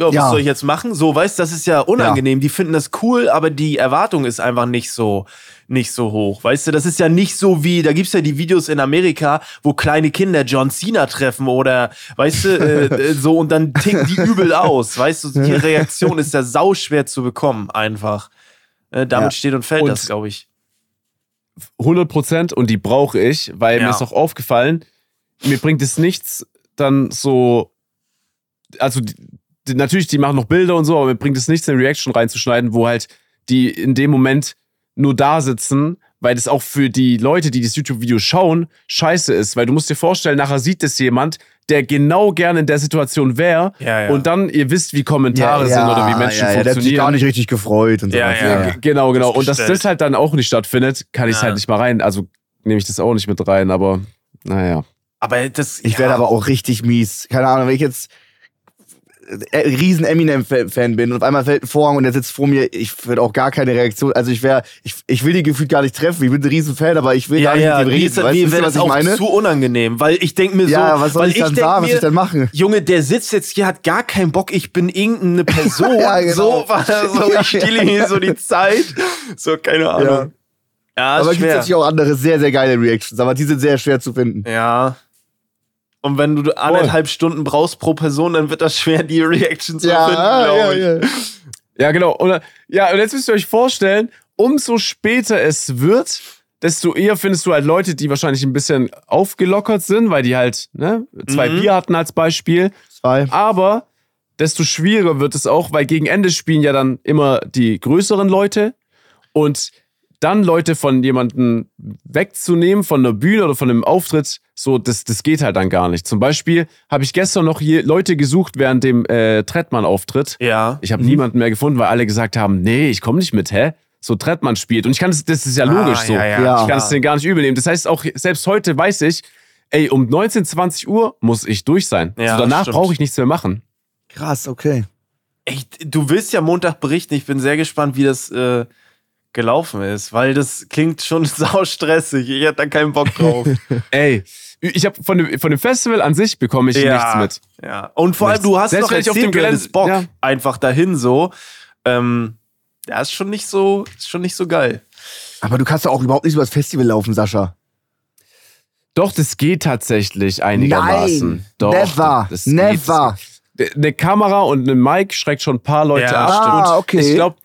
Ja, was Ja. soll ich jetzt machen? So, weißt, das ist ja unangenehm. Die finden das cool, aber die Erwartung ist einfach nicht so, nicht so hoch. Weißt du, das ist ja nicht so wie, da gibt's ja die Videos in Amerika, wo kleine Kinder John Cena treffen oder, weißt du, äh, äh, so und dann ticken die übel aus. Weißt du, die Reaktion ist ja sauschwer zu bekommen, einfach. Äh, damit Ja. steht und fällt Und- das, glaube ich. 100 Prozent und die brauche ich, weil Ja. mir ist auch aufgefallen, mir bringt es nichts, dann so, also natürlich, die machen noch Bilder und so, aber mir bringt es nichts, eine Reaction reinzuschneiden, wo halt die in dem Moment nur da sitzen, weil das auch für die Leute, die das YouTube-Video schauen, scheiße ist, weil du musst dir vorstellen, nachher sieht es jemand, der genau gerne in der Situation wäre Ja, ja. und dann, ihr wisst, wie Kommentare sind oder wie Menschen ja, ja, der hat sich funktionieren. gar nicht richtig gefreut und so. Ja, ja. Genau, genau. Und dass das halt dann auch nicht stattfindet, kann ich Ja. halt nicht mal rein. Also nehme ich das auch nicht mit rein, aber naja. Aber das. Ich ja. werde aber auch richtig mies. Keine Ahnung, wenn ich jetzt riesen Eminem-Fan bin und auf einmal fällt ein Vorhang und der sitzt vor mir, ich würde auch gar keine Reaktion. Also ich wäre, ich, ich will die gefühlt gar nicht treffen. Ich bin ein riesen Fan, aber ich will Ja, gar nicht ja, mit reden. ist, Weißt du, mir wäre was das ich auch meine? zu unangenehm, weil ich denke mir so, ja, was soll weil ich dann sagen? Was soll ich dann machen? Junge, der sitzt jetzt hier, hat gar keinen Bock, ich bin irgendeine Person. Ja, genau. So, war das so, ich stehle hier so die Zeit. So, keine Ahnung. Ja, Aber ist es gibt natürlich auch andere sehr, sehr geile Reactions, aber die sind sehr schwer zu finden. Ja. Und wenn du anderthalb Stunden brauchst pro Person, dann wird das schwer, die Reaction zu finden, glaube ich. ja. Ja, genau. Und, ja, und jetzt müsst ihr euch vorstellen, umso später es wird, desto eher findest du halt Leute, die wahrscheinlich ein bisschen aufgelockert sind, weil die halt ne, zwei Mhm. Bier hatten als Beispiel. Zwei. Aber desto schwieriger wird es auch, weil gegen Ende spielen ja dann immer die größeren Leute und dann Leute von jemandem wegzunehmen, von der Bühne oder von einem Auftritt, so, das, das geht halt dann gar nicht. Zum Beispiel habe ich gestern noch hier Leute gesucht während dem äh, Trettmann-Auftritt. Ja. Ich habe niemanden mehr gefunden, weil alle gesagt haben, nee, ich komme nicht mit, hä? So Trettmann spielt. Und ich kann das, das ist ja logisch Ah, so. ja, ja, ich kann es denen gar nicht übel nehmen. Das heißt, auch selbst heute weiß ich, ey, um 19, 20 Uhr muss ich durch sein. Ja, so, danach stimmt. brauche ich nichts mehr machen. Krass, okay. Echt, du willst ja Montag berichten. Ich bin sehr gespannt, wie das äh, gelaufen ist, weil das klingt schon sau stressig. Ich hätte da keinen Bock drauf. Ey, ich habe von dem, von dem Festival an sich bekomme ich nichts mit. Ja. Und vor allem, du hast Selbst noch auf dem Gelände- Bock ja. einfach dahin so. Ähm, ja, ist schon nicht so, ist schon nicht so geil. Aber du kannst doch auch überhaupt nicht über das Festival laufen, Sascha. Doch, das geht tatsächlich einigermaßen. Nein, Doch, never, das never. Geht. Eine Kamera und ein Mic schreckt schon ein paar Leute Ja, ab. Ah, okay. Ich glaube,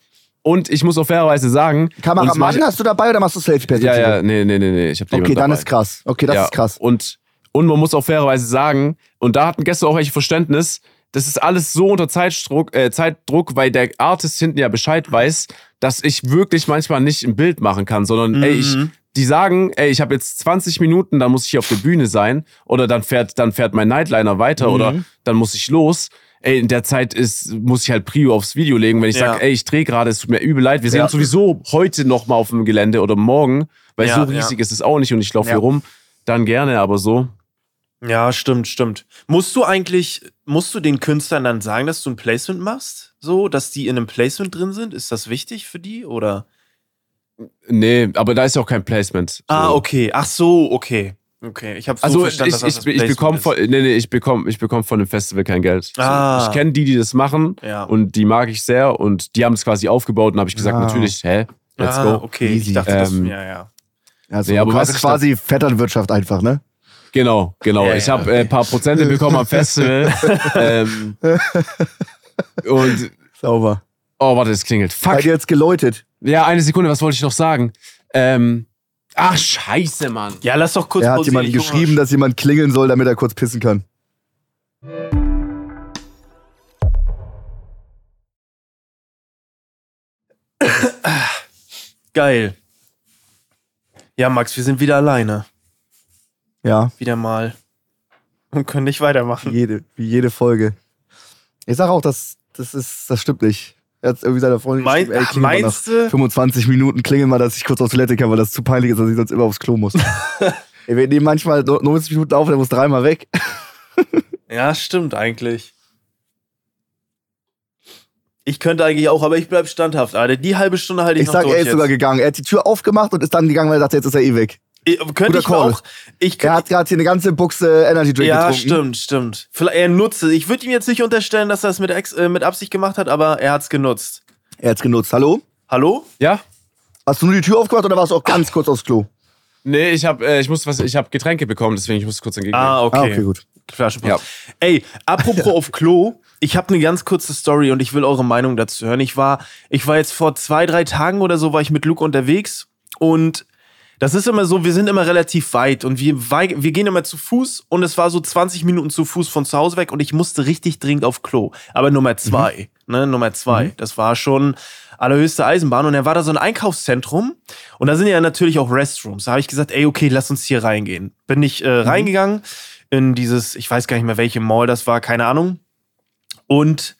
und ich muss auch fairerweise sagen, Kameramann hast du dabei oder machst du Selfie-Perspektive? Ja, ja, nee, nee, nee, nee. Ich hab Okay, dann dabei. ist krass. Okay, das ja, ist krass. Und, und man muss auch fairerweise sagen, und da hatten gestern auch welche Verständnis, das ist alles so unter Zeitdruck, äh, Zeitdruck, weil der Artist hinten ja Bescheid weiß, dass ich wirklich manchmal nicht ein Bild machen kann, sondern ey, ich, Mhm. die sagen, ey, ich habe jetzt 20 Minuten, dann muss ich hier auf der Bühne sein oder dann fährt, dann fährt mein Nightliner weiter oder Mhm. dann muss ich los. Ey, in der Zeit ist, muss ich halt Prio aufs Video legen, wenn ich Ja. sage, ey, ich drehe gerade, es tut mir übel leid, wir sehen Ja. uns sowieso heute noch mal auf dem Gelände oder morgen, weil Ja, so riesig ist es auch nicht und ich laufe hier rum, dann gerne, aber so. Ja, stimmt, stimmt. Musst du eigentlich, musst du den Künstlern dann sagen, dass du ein Placement machst? So, dass die in einem Placement drin sind? Ist das wichtig für die? Oder? Nee, aber da ist ja auch kein Placement. Ah, So. okay. Ach so, okay. Okay. Ich habe so Also verstanden, ich, dass das ich, das bekomme von, nee, nee, ich bekomme ich bekomm von dem Festival kein Geld. So, Ah. Ich kenne die, die das machen Ja. und die mag ich sehr und die haben es quasi aufgebaut und habe ich gesagt, Ah. natürlich, hä, let's ah, go. okay. Easy. Ich dachte, das, Ähm, ja, ja. Also, Nee, aber quasi, quasi Vetternwirtschaft einfach, ne? Genau, genau. Ja, ich habe äh, ein paar Prozente bekommen am Festival. ähm, und, Sauber. oh, warte, es klingelt. Fuck. dir jetzt geläutet. Ja, eine Sekunde, was wollte ich noch sagen? Ähm, ach, scheiße, Mann. Ja, lass doch kurz Er hat jemanden mal. geschrieben, dass jemand klingeln soll, damit er kurz pissen kann. Geil. Ja, Max, wir sind wieder alleine. Ja, Wieder mal. Und können nicht weitermachen. jede, wie jede Folge. Ich sag auch, das, das ist, das stimmt nicht. Er hat irgendwie seiner Freundin Mein, geschrieben, ey, meinst du? 25 Minuten klingeln mal, dass ich kurz auf Toilette kann, weil das zu peinlich ist, dass ich sonst immer aufs Klo muss. ey, wir nehmen manchmal 90 Minuten auf, der muss dreimal weg. Ja, stimmt eigentlich. Ich könnte eigentlich auch, aber ich bleib standhaft, Alter. Die halbe Stunde halte ich, Ich noch sag, durch er ist jetzt. sogar gegangen. Er hat die Tür aufgemacht und ist dann gegangen, weil er dachte, jetzt ist er eh weg. Ich- Könnte Guter ich Call. auch. Ich Er hat gerade hier eine ganze Buchse Energy Drink ja, getrunken. stimmt, stimmt. Vielleicht er nutzt es. Ich würde ihm jetzt nicht unterstellen, dass er es mit, Ex äh, mit Absicht gemacht hat, aber er hat's genutzt. Er hat's genutzt. Hallo? Hallo? Ja? Hast du nur die Tür aufgemacht oder warst du auch ganz kurz aufs Klo? Nee, ich habe äh, ich muss was, ich habe Getränke bekommen, deswegen ich muss kurz entgegengehen. Ah, okay. Ah, okay, gut. Flaschenpost. Ja. Ey, apropos auf Klo, ich habe eine ganz kurze Story und ich will eure Meinung dazu hören. Ich war, ich war jetzt vor zwei, drei Tagen oder so, war ich mit Luke unterwegs und Das ist immer so, wir sind immer relativ weit und wir, wir gehen immer zu Fuß und es war so 20 Minuten zu Fuß von zu Hause weg und ich musste richtig dringend auf Klo. Aber Nummer zwei, ne, Nummer zwei. Das war schon allerhöchste Eisenbahn und er war da so ein Einkaufszentrum und da sind ja natürlich auch Restrooms. Da habe ich gesagt, ey, okay, lass uns hier reingehen. Bin ich äh, reingegangen in dieses, ich weiß gar nicht mehr, welche Mall das war, keine Ahnung. Und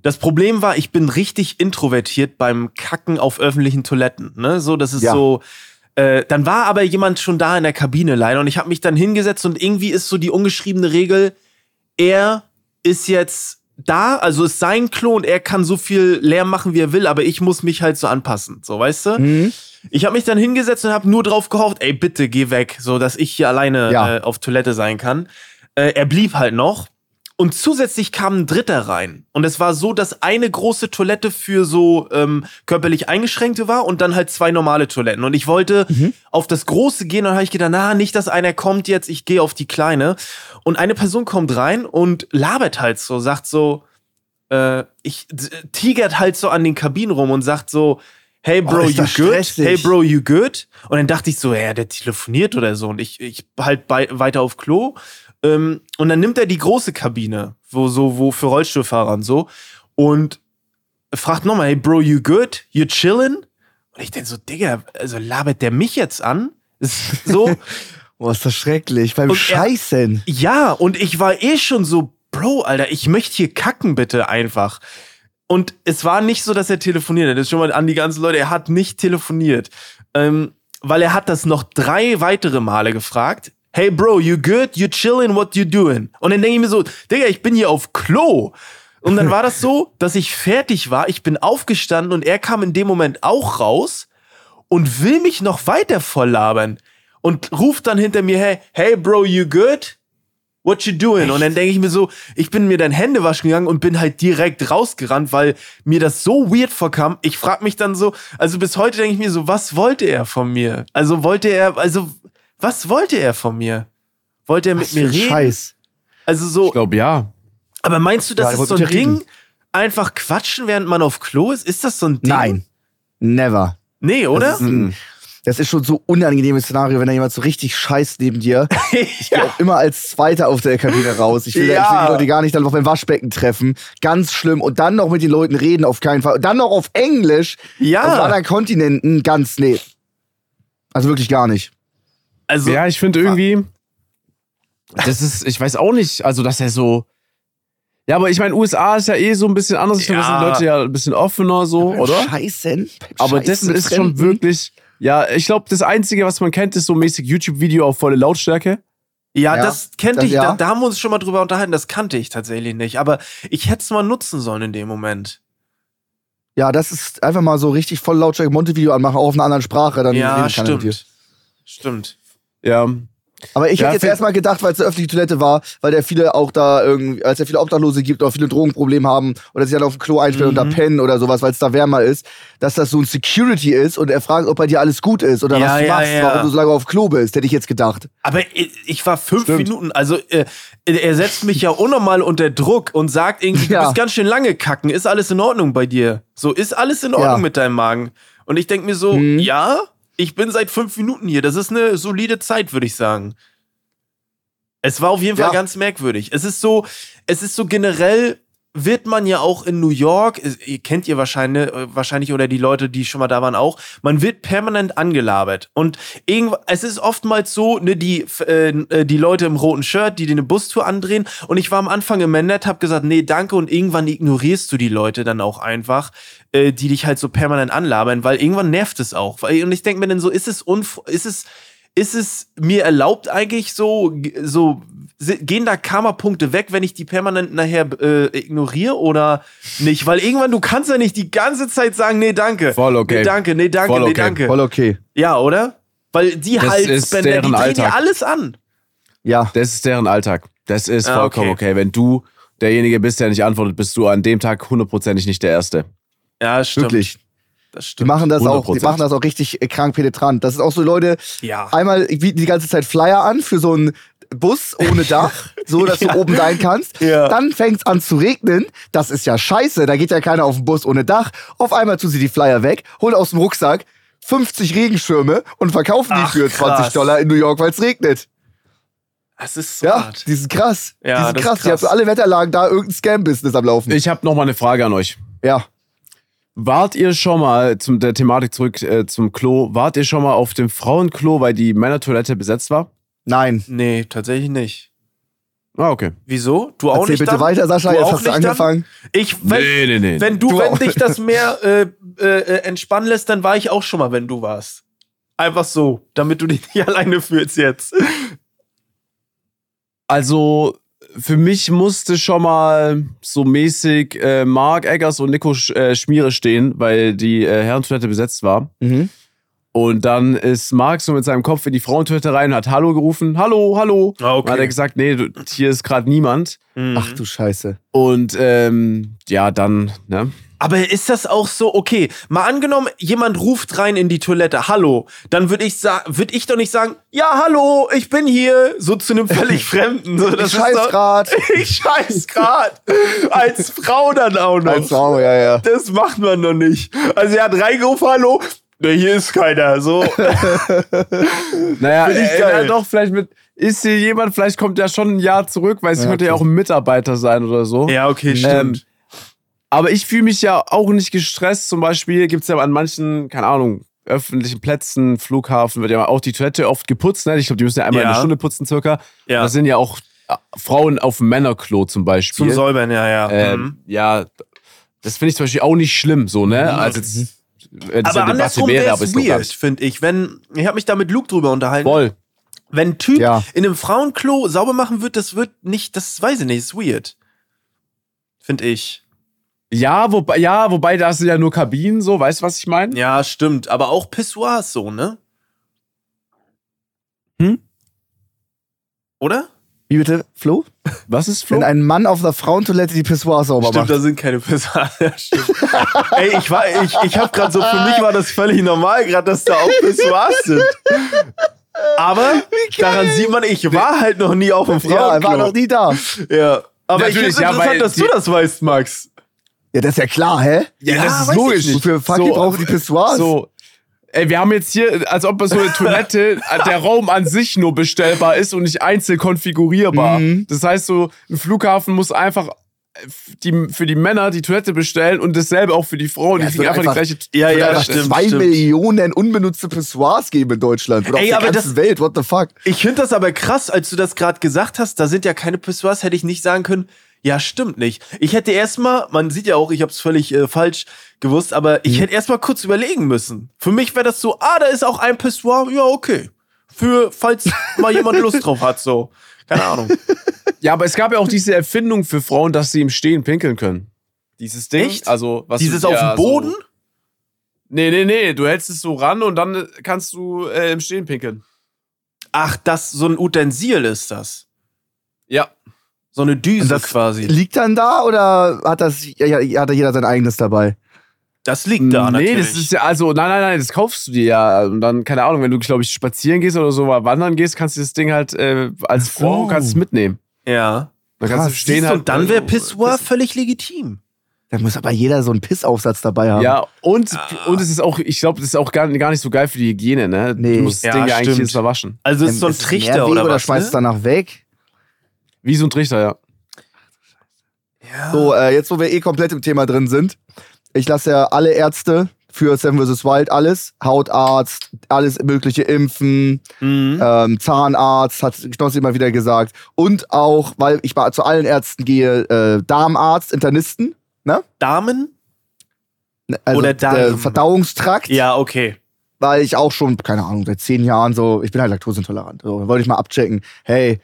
das Problem war, ich bin richtig introvertiert beim Kacken auf öffentlichen Toiletten. Ne? So, das ist Ja. so. Äh, dann war aber jemand schon da in der Kabine leider und ich habe mich dann hingesetzt und irgendwie ist so die ungeschriebene Regel, er ist jetzt da, also ist sein Klo und er kann so viel Lärm machen, wie er will, aber ich muss mich halt so anpassen, so weißt du? Mhm. Ich habe mich dann hingesetzt und habe nur drauf gehofft, ey, bitte geh weg, so dass ich hier alleine Ja. äh, auf Toilette sein kann. Äh, er blieb halt noch. Und zusätzlich kam ein Dritter rein. Und es war so, dass eine große Toilette für so ähm, körperlich Eingeschränkte war und dann halt zwei normale Toiletten. Und ich wollte auf das Große gehen und habe ich gedacht, na, nicht, dass einer kommt jetzt, ich gehe auf die Kleine. Und eine Person kommt rein und labert halt so, sagt so, äh, ich tigert halt so an den Kabinen rum und sagt so, hey Bro, Oh, you good? Hey Bro, you good? Und dann dachte ich so, ja, der telefoniert oder so. Und ich, ich halt bei, weiter auf Klo. Ähm, und dann nimmt er die große Kabine, wo so, wo für Rollstuhlfahrer und so. Und fragt nochmal, hey Bro, you good? You chillin? Und ich denke so, Digga, also labert der mich jetzt an? So, Boah, ist das schrecklich. Beim Und er- Scheißen. ja, und ich war eh schon so, Bro, Alter, ich möchte hier kacken, bitte einfach. Und es war nicht so, dass er telefoniert hat. Das ist schon mal an die ganzen Leute, er hat nicht telefoniert. Ähm, weil er hat das noch drei weitere Male gefragt. Hey Bro, you good? You chillin? What you doing? Und dann denke ich mir so, Digga, ich bin hier auf Klo. Und dann war das so, dass ich fertig war, ich bin aufgestanden und er kam in dem Moment auch raus und will mich noch weiter volllabern und ruft dann hinter mir, hey, hey Bro, you good? What you doing? Und dann denke ich mir so, ich bin mir dann Hände waschen gegangen und bin halt direkt rausgerannt, weil mir das so weird vorkam. Ich frage mich dann so, also bis heute denke ich mir so, was wollte er von mir? Also wollte er, also was wollte er von mir? Wollte er mit Was mir ein reden? Scheiß. Also so, Ich glaube, ja. aber meinst du, das Ja, ist so ein Ding? reden. Einfach quatschen, während man auf Klo ist? Ist das so ein Ding? Nein. Never. Nee, oder? Das ist, ein, das ist schon so unangenehmes Szenario, wenn da jemand so richtig scheißt neben dir. Ich gehe auch immer als Zweiter auf der Kabine raus. Ich will, Ja. ich will die Leute gar nicht dann noch beim Waschbecken treffen. Ganz schlimm. Und dann noch mit den Leuten reden, auf keinen Fall. Und dann noch auf Englisch. Ja. Auf anderen Kontinenten. Ganz, nee. Also wirklich gar nicht. Also, ja, ich finde irgendwie, das ist, ich weiß auch nicht, also dass er so. Ja, aber ich meine, USA ist ja eh so ein bisschen anders. Ich sind Ja. die Leute ja ein bisschen offener so, oder? Scheißen. Aber das ist schon wirklich. Ja, ich glaube, das Einzige, was man kennt, ist so mäßig YouTube-Video auf volle Lautstärke. Ja, Ja, das kennt das ich, ja. da, da haben wir uns schon mal drüber unterhalten, das kannte ich tatsächlich nicht. Aber ich hätte es mal nutzen sollen in dem Moment. Ja, das ist einfach mal so richtig voll Lautstärke Montevideo anmachen, auch auf einer anderen Sprache. Dann ja, stimmt. Stimmt. Ja. Aber ich Ja, hätte jetzt erstmal gedacht, weil es eine öffentliche Toilette war, weil der viele auch da irgendwie, als er viele Obdachlose gibt oder viele Drogenprobleme haben oder sich dann auf dem Klo einsperren Mhm. und da pennen oder sowas, weil es da wärmer ist, dass das so ein Security ist und er fragt, ob bei dir alles gut ist oder Ja, was du ja, machst, ja. warum du so lange auf Klo bist, hätte ich jetzt gedacht. Aber ich, war fünf Stimmt. Minuten, also äh, er setzt mich ja unnormal unter Druck und sagt irgendwie, du bist ganz schön lange kacken, ist alles in Ordnung bei dir? So, ist alles in Ordnung mit deinem Magen? Und ich denke mir so, Mhm. ja, ich bin seit fünf Minuten hier, das ist eine solide Zeit, würde ich sagen. Es war auf jeden Fall Ja. ganz merkwürdig. Es ist so, es ist so generell wird man ja auch in New York, ihr kennt ihr wahrscheinlich, äh, wahrscheinlich oder die Leute, die schon mal da waren auch, man wird permanent angelabert. Und es ist oftmals so, ne, die, äh, äh, die Leute im roten Shirt, die eine Bustour andrehen. Und ich war am Anfang immer nett, hab gesagt, nee, danke. Und irgendwann ignorierst du die Leute dann auch einfach, äh, die dich halt so permanent anlabern, weil irgendwann nervt es auch. Und ich denke mir dann so, ist es unf ist es, ist es mir erlaubt eigentlich so, so gehen da Karma-Punkte weg, wenn ich die permanent nachher äh, ignoriere oder nicht? Weil irgendwann, du kannst ja nicht die ganze Zeit sagen, nee, danke. Voll okay. Nee, danke, nee, danke, Voll nee, okay. danke. Voll okay. Ja, oder? Weil die Das ist Halsbänder, die deren drehen dir alles an. Ja. Das ist deren Alltag. Das ist Ah, vollkommen okay. okay. Wenn du derjenige bist, der nicht antwortet, bist du an dem Tag hundertprozentig nicht der Erste. Ja, stimmt. Wirklich. Das Die stimmt. machen das auch, die 100%. machen das auch richtig äh, krank penetrant. Das ist auch so Leute, Ja. einmal bieten die ganze Zeit Flyer an für so einen Bus ohne Dach, so dass Ja. du oben sein kannst. Ja. Dann fängt's an zu regnen. Das ist ja scheiße. Da geht ja keiner auf den Bus ohne Dach. Auf einmal tun sie die Flyer weg, holen aus dem Rucksack 50 Regenschirme und verkaufen die Ach, für 20 krass. Dollar in New York, weil es regnet. Das ist Ja, smart. die sind krass. Ja, die sind das ist krass. Die haben krass. für alle Wetterlagen da irgendein Scam-Business am Laufen. Ich habe noch mal eine Frage an euch. ja. Wart ihr schon mal zum der Thematik zurück äh, zum Klo? Wart ihr schon mal auf dem Frauenklo, weil die Männertoilette besetzt war? Nein. Nee, tatsächlich nicht. Ah, okay. Wieso? Du auch Erzähl nicht bitte dann? weiter, Sascha. Du Jetzt auch hast du dann? angefangen. Ich, wenn, nee, nee, nee. wenn du, Du wenn dich das mehr äh, äh, äh, entspannen lässt, dann war ich auch schon mal, wenn du warst. Einfach so, damit du dich nicht alleine fühlst jetzt. Also für mich musste schon mal so mäßig äh, Mark Eggers und Nico Sch äh, Schmiere stehen, weil die äh, Herrentoilette besetzt war. Mhm. Und dann ist Mark so mit seinem Kopf in die Frauentoilette rein und hat Hallo gerufen. Hallo, hallo. Ah, okay. Dann hat er gesagt, nee, du, hier ist gerade niemand. Mhm. Ach du Scheiße. Und ähm, ja, dann, ne? Aber ist das auch so, okay, mal angenommen, jemand ruft rein in die Toilette, hallo, dann würde ich sagen, würde ich doch nicht sagen, ja, hallo, ich bin hier, so zu einem völlig Fremden. So, das ich scheiß doch, grad. Ich scheiß grad. Als Frau dann auch noch. Als Frau, ja, ja. Das macht man noch nicht. Also er hat reingerufen, hallo, ne, hier ist keiner. So, Naja, Find ich äh, geil. ja, doch, vielleicht mit, ist hier jemand, vielleicht kommt der schon ein Jahr zurück, weil es Ja, könnte ja okay. auch ein Mitarbeiter sein oder so. ja, okay, stimmt. Aber ich fühle mich ja auch nicht gestresst. Zum Beispiel gibt es ja an manchen, keine Ahnung, öffentlichen Plätzen, Flughafen, wird ja auch die Toilette oft geputzt. Ne? Ich glaube, die müssen ja einmal Ja. eine Stunde putzen circa. Ja. Da sind ja auch äh, Frauen auf dem Männerklo zum Beispiel. Zum Säubern, ja, ja. ähm, Mhm. Ja, das finde ich zum Beispiel auch nicht schlimm, so, ne? Also jetzt, wenn das Aber andersrum wäre, es weird, finde ich. Wenn, ich habe mich da mit Luke drüber unterhalten. Voll. Wenn ein Typ Ja. in einem Frauenklo sauber machen wird, das wird nicht, das weiß ich nicht, ist weird. Finde ich. Ja, wobei, ja, wobei da sind ja nur Kabinen, so, weißt du, was ich meine? Ja, stimmt. Aber auch Pissoirs so, ne? Hm? Oder? Wie bitte, Flo? Was ist Flo? Wenn ein Mann auf der Frauentoilette die Pissoir sauber Stimmt, macht. da sind keine Pissoirs. Ja, stimmt. Ey, ich war, ich, ich habe gerade so, für mich war das völlig normal, gerade, dass da auch Pissoirs sind. Aber daran sieht man, ich war halt noch nie auf dem Ja, er war Frauenklo. noch nie da. Ja. Aber ich Natürlich, finde es ja, interessant, weil dass du das weißt, Max. Ja, das ist ja klar, hä? ja, das weiß ist ich logisch. nicht. Wofür fucking So, brauchen die Pissoirs? So. Ey, wir haben jetzt hier, als ob so eine Toilette, der Raum an sich nur bestellbar ist und nicht einzeln konfigurierbar. Mhm. Das heißt, so ein Flughafen muss einfach äh, die, für die Männer die Toilette bestellen und dasselbe auch für die Frauen. Ja, die kriegen einfach, die gleiche. Ja, ja, einfach stimmt, zwei stimmt. Millionen unbenutzte Pissoirs geben in Deutschland. Oder Ey, auf aber der ganzen das- Welt. What the fuck? Ich finde das aber krass, als du das gerade gesagt hast, da sind ja keine Pissoirs, hätte ich nicht sagen können, ja, stimmt nicht. Ich hätte erstmal, man sieht ja auch, ich habe es völlig äh, falsch gewusst, aber ich hätte erstmal kurz überlegen müssen. Für mich wäre das so, ah, da ist auch ein Pissoir, ja, okay. Für, falls mal jemand Lust drauf hat, so. Keine Ahnung. Ja, aber es gab ja auch diese Erfindung für Frauen, dass sie im Stehen pinkeln können. Dieses Ding. Echt? Also, was Dieses du, auf ja, dem Boden? So, nee, nee, nee. Du hältst es so ran und dann kannst du äh, im Stehen pinkeln. Ach, das, so ein Utensil ist das. Ja. So eine Düse das quasi. Liegt dann da oder hat das ja, ja, hat da jeder sein eigenes dabei? Das liegt da nee, natürlich. das ist ja, also, nein, nein, nein, das kaufst du dir ja. Und dann, keine Ahnung, wenn du, glaube ich, spazieren gehst oder so mal wandern gehst, kannst du das Ding halt äh, als so. Frau kannst es mitnehmen. ja. Dann Krass, kannst du stehen halt. und dann wäre Pissoir pissen. völlig legitim. Da muss aber jeder so einen Pissaufsatz dabei haben. Ja, und, Ah. und es ist auch, ich glaube, das ist auch gar, gar nicht so geil für die Hygiene, ne? Nee. Du musst das Ja, Ding ja eigentlich stimmt. jedes Mal waschen. Also es ist so ein Ist es Trichter oder oder was? schmeißt es Ne? danach weg? Wie so ein Trichter, ja. Ja. So, äh, jetzt wo wir eh komplett im Thema drin sind, ich lasse ja alle Ärzte für Seven vs. Wild alles, Hautarzt, alles mögliche impfen, Mhm. ähm, Zahnarzt, hat Knossi immer wieder gesagt. Und auch, weil ich mal zu allen Ärzten gehe, äh, Darmarzt, Internisten, ne? Damen? Also Oder der Darm. Verdauungstrakt. Ja, okay. weil ich auch schon, keine Ahnung, seit zehn Jahren so, ich bin halt laktoseintolerant. So, wollte ich mal abchecken, hey,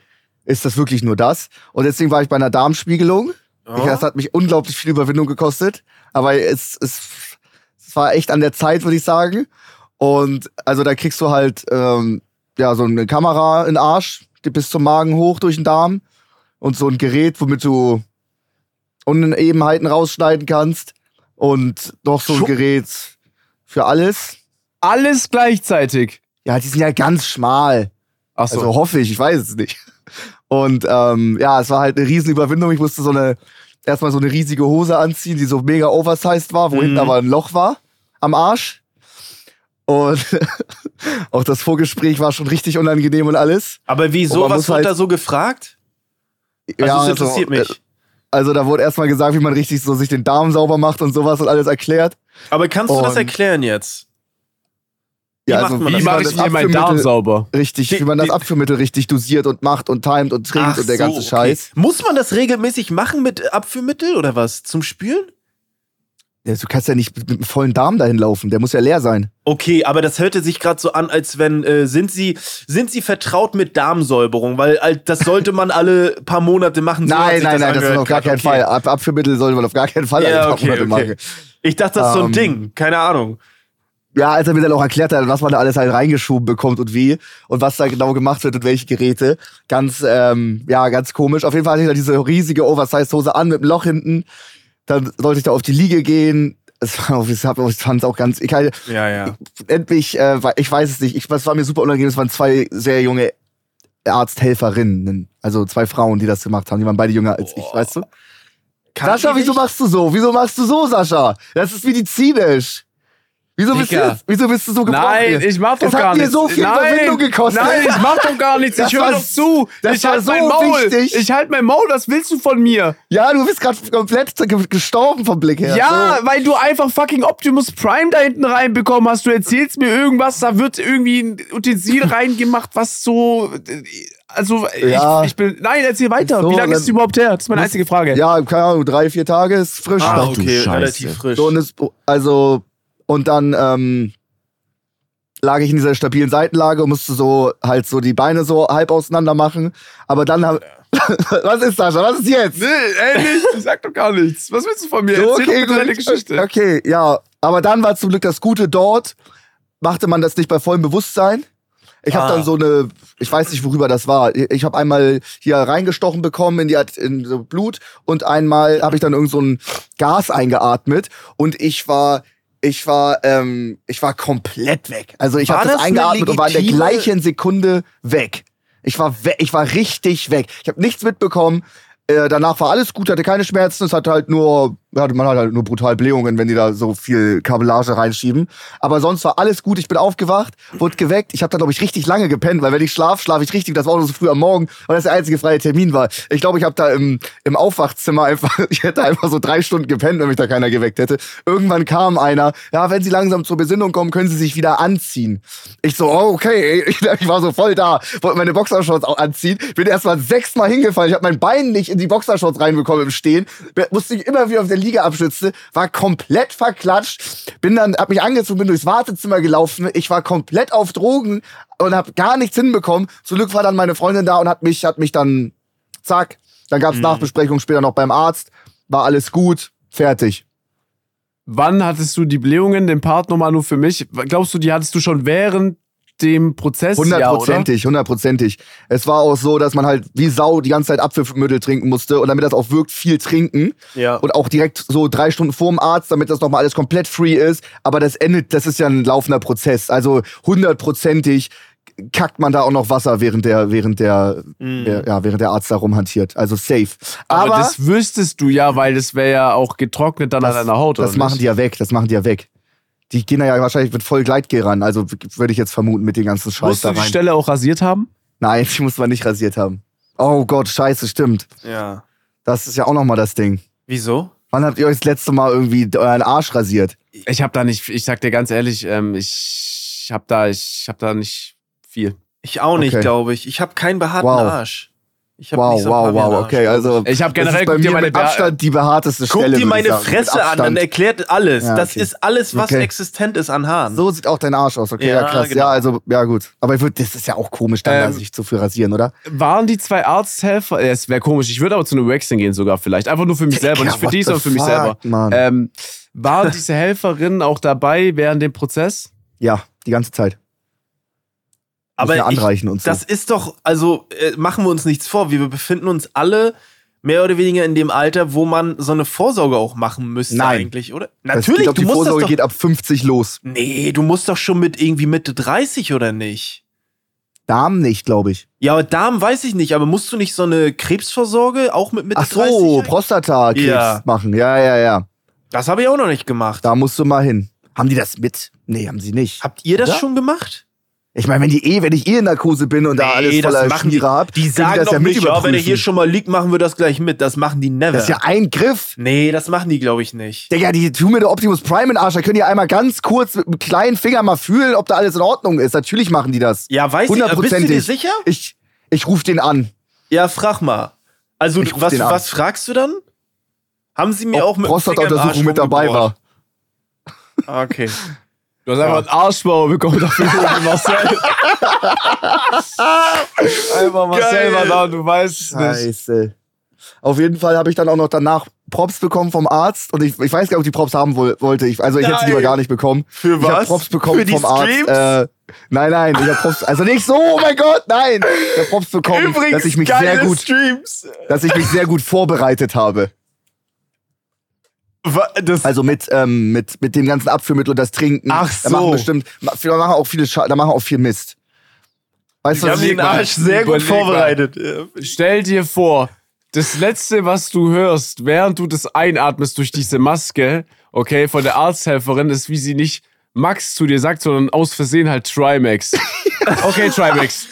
ist das wirklich nur das? Und deswegen war ich bei einer Darmspiegelung. Oh. Das hat mich unglaublich viel Überwindung gekostet. Aber es, es, es war echt an der Zeit, würde ich sagen. Und also da kriegst du halt ähm, ja so eine Kamera in den Arsch, die bis zum Magen hoch durch den Darm. Und so ein Gerät, womit du Unebenheiten rausschneiden kannst. Und noch so ein Schupp. Gerät für alles. Alles gleichzeitig. Ja, die sind ja ganz schmal. Achso. Also hoffe ich, ich weiß es nicht. Und ähm, ja, es war halt eine riesen Überwindung. Ich musste so eine, erstmal so eine riesige Hose anziehen, die so mega oversized war, wo Mhm. hinten aber ein Loch war am Arsch. Und auch das Vorgespräch war schon richtig unangenehm und alles. Aber wieso? Was wird halt- da so gefragt? Also, ja, es interessiert also, mich. Also da wurde erstmal gesagt, wie man richtig so sich den Darm sauber macht und sowas und alles erklärt. Aber kannst du das und- erklären jetzt? Wie Ja, macht also man Wie das? mache das ich mir meinen Darm sauber? Richtig, Die- wie man das die- Abführmittel richtig dosiert und macht und timet und trinkt und der ganze okay. Scheiß. Muss man das regelmäßig machen mit Abführmittel oder was? Zum Spülen? Ja, du kannst ja nicht mit, einem vollen Darm dahin laufen, der muss ja leer sein. Okay, aber das hörte sich gerade so an, als wenn äh, sind Sie sind Sie vertraut mit Darmsäuberung, weil äh, das sollte man alle paar Monate machen. So hat nein, sich nein, nein, das ist auf gar keinen okay. Fall. Ab, Abführmittel sollte man auf gar keinen Fall alle Ja, paar okay, Monate okay. machen. Ich dachte, das ist so ein Ähm, Ding. Keine Ahnung. Ja, als er mir dann auch erklärt hat, was man da alles halt reingeschoben bekommt und wie und was da genau gemacht wird und welche Geräte. Ganz, ähm, ja, ganz komisch. Auf jeden Fall hatte ich da diese riesige Oversize-Hose an mit einem Loch hinten. Dann sollte ich da auf die Liege gehen. Es war, ich ich fand es auch ganz, ich halt, Ja, ja. endlich, äh, ich weiß es nicht, ich, es war mir super unangenehm, es waren zwei sehr junge Arzthelferinnen, also zwei Frauen, die das gemacht haben, die waren beide jünger als ich, Boah. weißt du? Kann Sascha, wieso machst du so? Wieso machst du so, Sascha? Das ist medizinisch. Wieso bist, du jetzt, wieso bist du so gebrochen? Nein, ich mach doch Es hat gar mir nichts. so viel Nein, Überwindung gekostet. Nein, ich mach doch gar nichts. Das ich höre doch zu. das ich war halt so mein Maul. wichtig. Ich halt mein Maul. Was willst du von mir? Ja, du bist gerade komplett ge- gestorben vom Blick her. Ja, So. weil du einfach fucking Optimus Prime da hinten reinbekommen hast. Du erzählst mir irgendwas, da wird irgendwie ein Utensil reingemacht, was so. Also, Ja. ich, ich bin. Nein, erzähl weiter. So, Wie lange ist es überhaupt her? Das ist meine einzige Frage. Ja, keine Ahnung, drei, vier Tage ist frisch. Ah, okay, relativ frisch. So, und es, also, und dann ähm, lag ich in dieser stabilen Seitenlage und musste so halt so die Beine so halb auseinander machen. Aber dann hab, Was ist Sascha? Was ist jetzt? Nee, ey, nicht. Ich sag doch gar nichts. Was willst du von mir? So, Erzähl bitte gut. deine Geschichte. Okay, ja. Aber dann war zum Glück das Gute dort. Machte man das nicht bei vollem Bewusstsein. Ich habe Ah. dann so eine, ich weiß nicht, worüber das war. Ich habe einmal hier reingestochen bekommen in die in so Blut und einmal habe ich dann irgend so ein Gas eingeatmet und ich war ich war ähm, ich war komplett weg. Also ich habe das, das eingeatmet und war in der gleichen Sekunde weg. Ich war we ich war richtig weg. Ich habe nichts mitbekommen. Äh, danach war alles gut, hatte keine Schmerzen. Es hat halt nur, ja, man hat halt nur brutal Blähungen, wenn die da so viel Kabellage reinschieben. Aber sonst war alles gut. Ich bin aufgewacht, wurde geweckt. Ich habe da, glaube ich, richtig lange gepennt, weil wenn ich schlaf, schlafe ich richtig. Das war auch noch so früh am Morgen, weil das der einzige freie Termin war. Ich glaube, ich habe da im, im Aufwachzimmer einfach, ich hätte einfach so drei Stunden gepennt, wenn mich da keiner geweckt hätte. Irgendwann kam einer, ja, wenn Sie langsam zur Besinnung kommen, können Sie sich wieder anziehen. Ich so, oh, okay. Ich, ich war so voll da, wollte meine Boxershorts auch anziehen. Bin erst mal sechsmal hingefallen. Ich habe mein Bein nicht in die Boxershorts reinbekommen im Stehen. Musste ich immer wieder auf der Liga abschützen. War komplett verklatscht. Bin dann, hab mich angezogen, bin durchs Wartezimmer gelaufen. Ich war komplett auf Drogen und hab gar nichts hinbekommen. Zum Glück war dann meine Freundin da und hat mich, hat mich dann, zack. Dann gab's Nachbesprechung später noch beim Arzt. War alles gut. Fertig. Wann hattest du die Blähungen, den Part nochmal nur für mich? Glaubst du, die hattest du schon während dem Prozess? Ja, oder? Hundertprozentig, hundertprozentig. Es war auch so, dass man halt wie Sau die ganze Zeit Apfelmittel trinken musste und damit das auch wirkt, viel trinken. Ja. Und auch direkt so drei Stunden vorm Arzt, damit das nochmal alles komplett free ist. Aber das endet, das ist ja ein laufender Prozess. Also hundertprozentig kackt man da auch noch Wasser, während der, während der, der ja, während der Arzt da rumhantiert. Also safe. Aber, Aber, das wüsstest du ja, weil das wäre ja auch getrocknet dann an deiner Haut. das oder machen nicht? die ja weg, das machen die ja weg. Die gehen da ja wahrscheinlich mit voll Gleitgel ran. Also würde ich jetzt vermuten mit den ganzen Scheiß Musst da du die rein. Stelle auch rasiert haben? Nein, die muss man nicht rasiert haben. Oh Gott, scheiße, stimmt. Ja. Das ist ja auch nochmal das Ding. Wieso? Wann habt ihr euch das letzte Mal irgendwie euren Arsch rasiert? Ich habe da nicht, ich sag dir ganz ehrlich, ähm, ich habe da, ich habe da nicht viel. Ich auch nicht, Okay. glaube ich. Ich habe keinen behaarten Wow. Arsch. Ich hab Wow, nicht so wow, wow, okay, also Ich habe das generell, ist bei guck dir mir meine mit Abstand die behaarteste Guck Stelle. dir würd ich meine Fresse an, dann erklärt alles. Ja, Das okay. ist alles, was Okay. existent ist an Haaren. So sieht auch dein Arsch aus, okay, ja, Ja, krass. genau. Ja, also, ja gut. Aber ich würd, das ist ja auch komisch, dann Ähm, da sich zu viel rasieren, oder? Waren die zwei Arzthelfer, es wäre komisch, ich würde aber zu einem Waxing gehen sogar vielleicht. Einfach nur für mich selber, Ja, nicht für die, the sondern für mich selber. Mann. Ähm, waren diese Helferinnen auch dabei während dem Prozess? Ja, die ganze Zeit. Aber ich, anreichen und so. das ist doch, also äh, machen wir uns nichts vor. Wir befinden uns alle mehr oder weniger in dem Alter, wo man so eine Vorsorge auch machen müsste Nein. eigentlich, oder? Natürlich, ich glaub, du die musst Vorsorge doch, geht ab 50 los. Nee, du musst doch schon mit irgendwie Mitte 30 oder nicht? Darm nicht, glaube ich. Ja, aber Darm weiß ich nicht, aber musst du nicht so eine Krebsvorsorge auch mit Mitte Ach 30? so, eigentlich? Prostatakrebs Ja. machen. Ja, ja, ja. Das habe ich auch noch nicht gemacht. Da musst du mal hin. Haben die das mit? Nee, haben sie nicht. Habt ihr das Oder? schon gemacht? Ich meine, wenn die eh, wenn ich eh in Narkose bin und da alles voller machen die, Schmiere hab, die sagen das doch ja mit nicht, ja, wenn er hier schon mal liegt, machen wir das gleich mit. Das machen die never. Das ist ja ein Griff. nee, das machen die, glaube ich, nicht. Digga, die tun mir der Optimus Prime in den Arsch. Da können die einmal ganz kurz mit einem kleinen Finger mal fühlen, ob da alles in Ordnung ist. Natürlich machen die das. Ja, weiß ich, bist du dir sicher? Ich, ich ruf den an. Ja, frag mal. Also, was, was fragst du dann? Haben sie mir auch Ob mit im Arsch Prostatuntersuchung mit dabei war. Ah, Okay. Du hast einfach einen Arschbau bekommen dafür, Marcel. einfach Marcel war da und du weißt es nicht. Scheiße. Auf jeden Fall habe ich dann auch noch danach Props bekommen vom Arzt und ich, ich weiß gar nicht, ob ich die Props haben woll, wollte. Ich, also ich hätte sie lieber gar nicht bekommen. Für Ich habe was? Props bekommen Für die vom Arzt. Streams? Äh, nein, nein, ich habe Props, also nicht so, oh mein Gott, nein. Ich habe Props bekommen, dass ich mich sehr gut, Streams. dass ich mich sehr gut vorbereitet habe. Das, Also mit, ähm, mit, mit dem ganzen Abführmittel und das Trinken. Ach Da so. machen bestimmt, da machen auch viele, Scha da machen auch viel Mist. Weißt du, ich den Arsch sehr gut Überleg mal. vorbereitet. Ja. Stell dir vor, das Letzte, was du hörst, während du das einatmest durch diese Maske, okay, von der Arzthelferin, ist, wie sie nicht Max zu dir sagt, sondern aus Versehen halt Trimax. Okay, Trimax.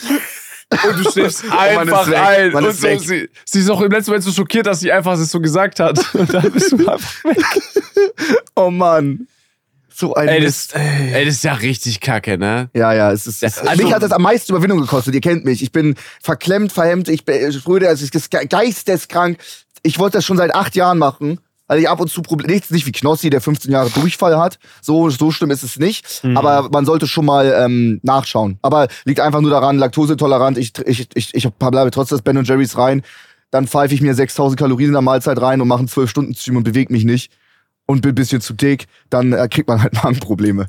Und du schläfst einfach ein. Und so, sie, sie ist auch im letzten Moment so schockiert, dass sie einfach es so gesagt hat. Und dann bist du einfach weg. Oh Mann. So ein Ey, das, ey, das ist ja richtig kacke, ne? Ja, ja, es ist. Also- mich hat das am meisten Überwindung gekostet. Ihr kennt mich. Ich bin verklemmt, verhemmt. Ich bin spröde, also ich bin geisteskrank. Ich wollte das schon seit acht Jahren machen. Weil ich ab und zu Probleme, nichts nicht wie Knossi, der 15 Jahre Durchfall hat. So, so schlimm ist es nicht. Aber man sollte schon mal ähm, nachschauen. Aber liegt einfach nur daran, Laktosetolerant. Ich, ich, ich, ich bleibe trotz des Ben Jerry's rein. Dann pfeife ich mir 6000 Kalorien in der Mahlzeit rein und mache einen 12-Stunden-Stream und bewege mich nicht. Und bin ein bisschen zu dick. Dann äh, kriegt man halt Magenprobleme.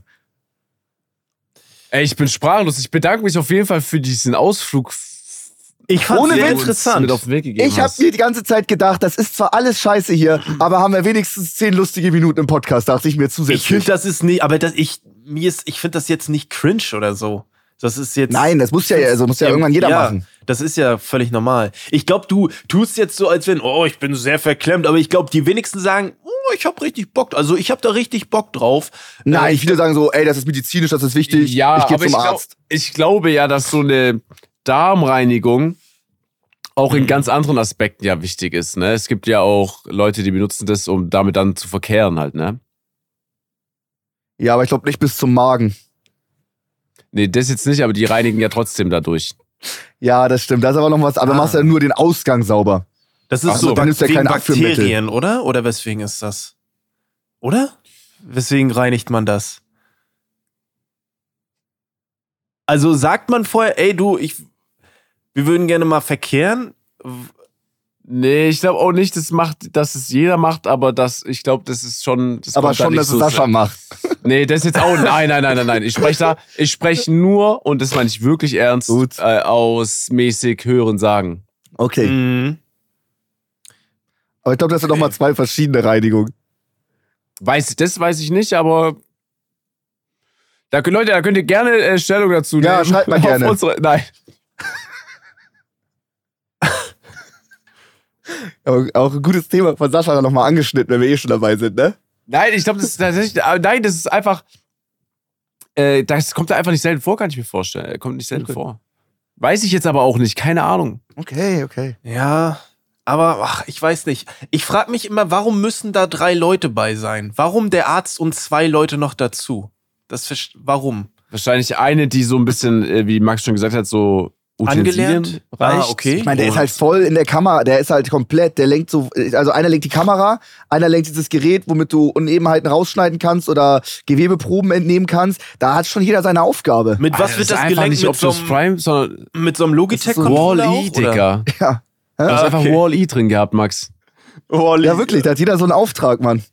Ey, ich bin sprachlos. Ich bedanke mich auf jeden Fall für diesen Ausflug. Ich fand Ohne Witz. interessant. Mit auf den Weg gegeben Ich habe mir die ganze Zeit gedacht, das ist zwar alles scheiße hier, aber haben wir wenigstens zehn lustige Minuten im Podcast, dachte ich mir Ich finde, zusätzlich. das ist nicht, aber das, ich, mir ist, ich finde das jetzt nicht cringe oder so. Das ist jetzt. Nein, das muss ja, also muss ja irgendwann jeder ja, machen. Das ist ja völlig normal. Ich glaube, du tust jetzt so, als wenn, oh, ich bin sehr verklemmt, aber ich glaube, die wenigsten sagen, oh, ich habe richtig Bock. Also ich habe da richtig Bock drauf. Nein, Äh, viele sagen so, ey, das ist medizinisch, das ist wichtig. Ja, ich gehe aber zum ich, glaub, Arzt. ich glaube ja, dass so eine Darmreinigung auch Mhm. in ganz anderen Aspekten ja wichtig ist. Ne? Es gibt ja auch Leute, die benutzen das, um damit dann zu verkehren halt. Ne? Ja, aber ich glaube nicht bis zum Magen. Nee, das jetzt nicht, aber die reinigen ja trotzdem dadurch. Ja, das stimmt. Das ist aber noch was. Aber Ah. machst ja nur den Ausgang sauber. Das ist Ach so, so dann ist ja kein. Bakterien, oder? Oder weswegen ist das? Oder? Weswegen reinigt man das? Also sagt man vorher, ey du, ich, wir würden gerne mal verkehren. Nee, ich glaube auch nicht, das macht, dass es jeder macht, aber das, ich glaube, das ist schon. Das aber da schon, nicht dass es so Sascha sehr- macht. Nee, das jetzt auch. Nein, nein, nein, nein, nein. Ich spreche da, ich spreche nur, und das meine ich wirklich ernst, Gut. äh, aus mäßig hören sagen. Okay. Mhm. Aber ich glaube, das sind noch mal zwei verschiedene Reinigungen. Weiß, das weiß ich nicht, aber. Da, könnt- Leute, da könnt ihr gerne äh, Stellung dazu nehmen. Ja, schreibt mal gerne. Unsere, nein. Aber auch ein gutes Thema von Sascha noch mal angeschnitten, wenn wir eh schon dabei sind, ne? Nein, ich glaube, das ist tatsächlich. äh, Nein, das ist einfach. Äh, das kommt da einfach nicht selten vor, kann ich mir vorstellen. Kommt nicht selten Okay. vor. Weiß ich jetzt aber auch nicht, keine Ahnung. Okay, okay. Ja, aber ach, ich weiß nicht. Ich frage mich immer, warum müssen da drei Leute bei sein? Warum der Arzt und zwei Leute noch dazu? Das warum? Wahrscheinlich eine, die so ein bisschen, äh, wie Max schon gesagt hat, so Angelernt? reicht. Ah, okay. Ich meine, der ist halt voll in der Kamera, der ist halt komplett, der lenkt so, also einer lenkt die Kamera, einer lenkt dieses Gerät, womit du Unebenheiten rausschneiden kannst oder Gewebeproben entnehmen kannst. Da hat schon jeder seine Aufgabe. Mit was Alter, wird das einfach gelenkt? nicht Mit so, einem, Prime, sondern mit so einem logitech so controller Wall-E? Digga. Ja. Du hast Ah, einfach okay. Wall-E drin gehabt, Max. Wall-E. Ja, wirklich, da hat jeder so einen Auftrag, Mann.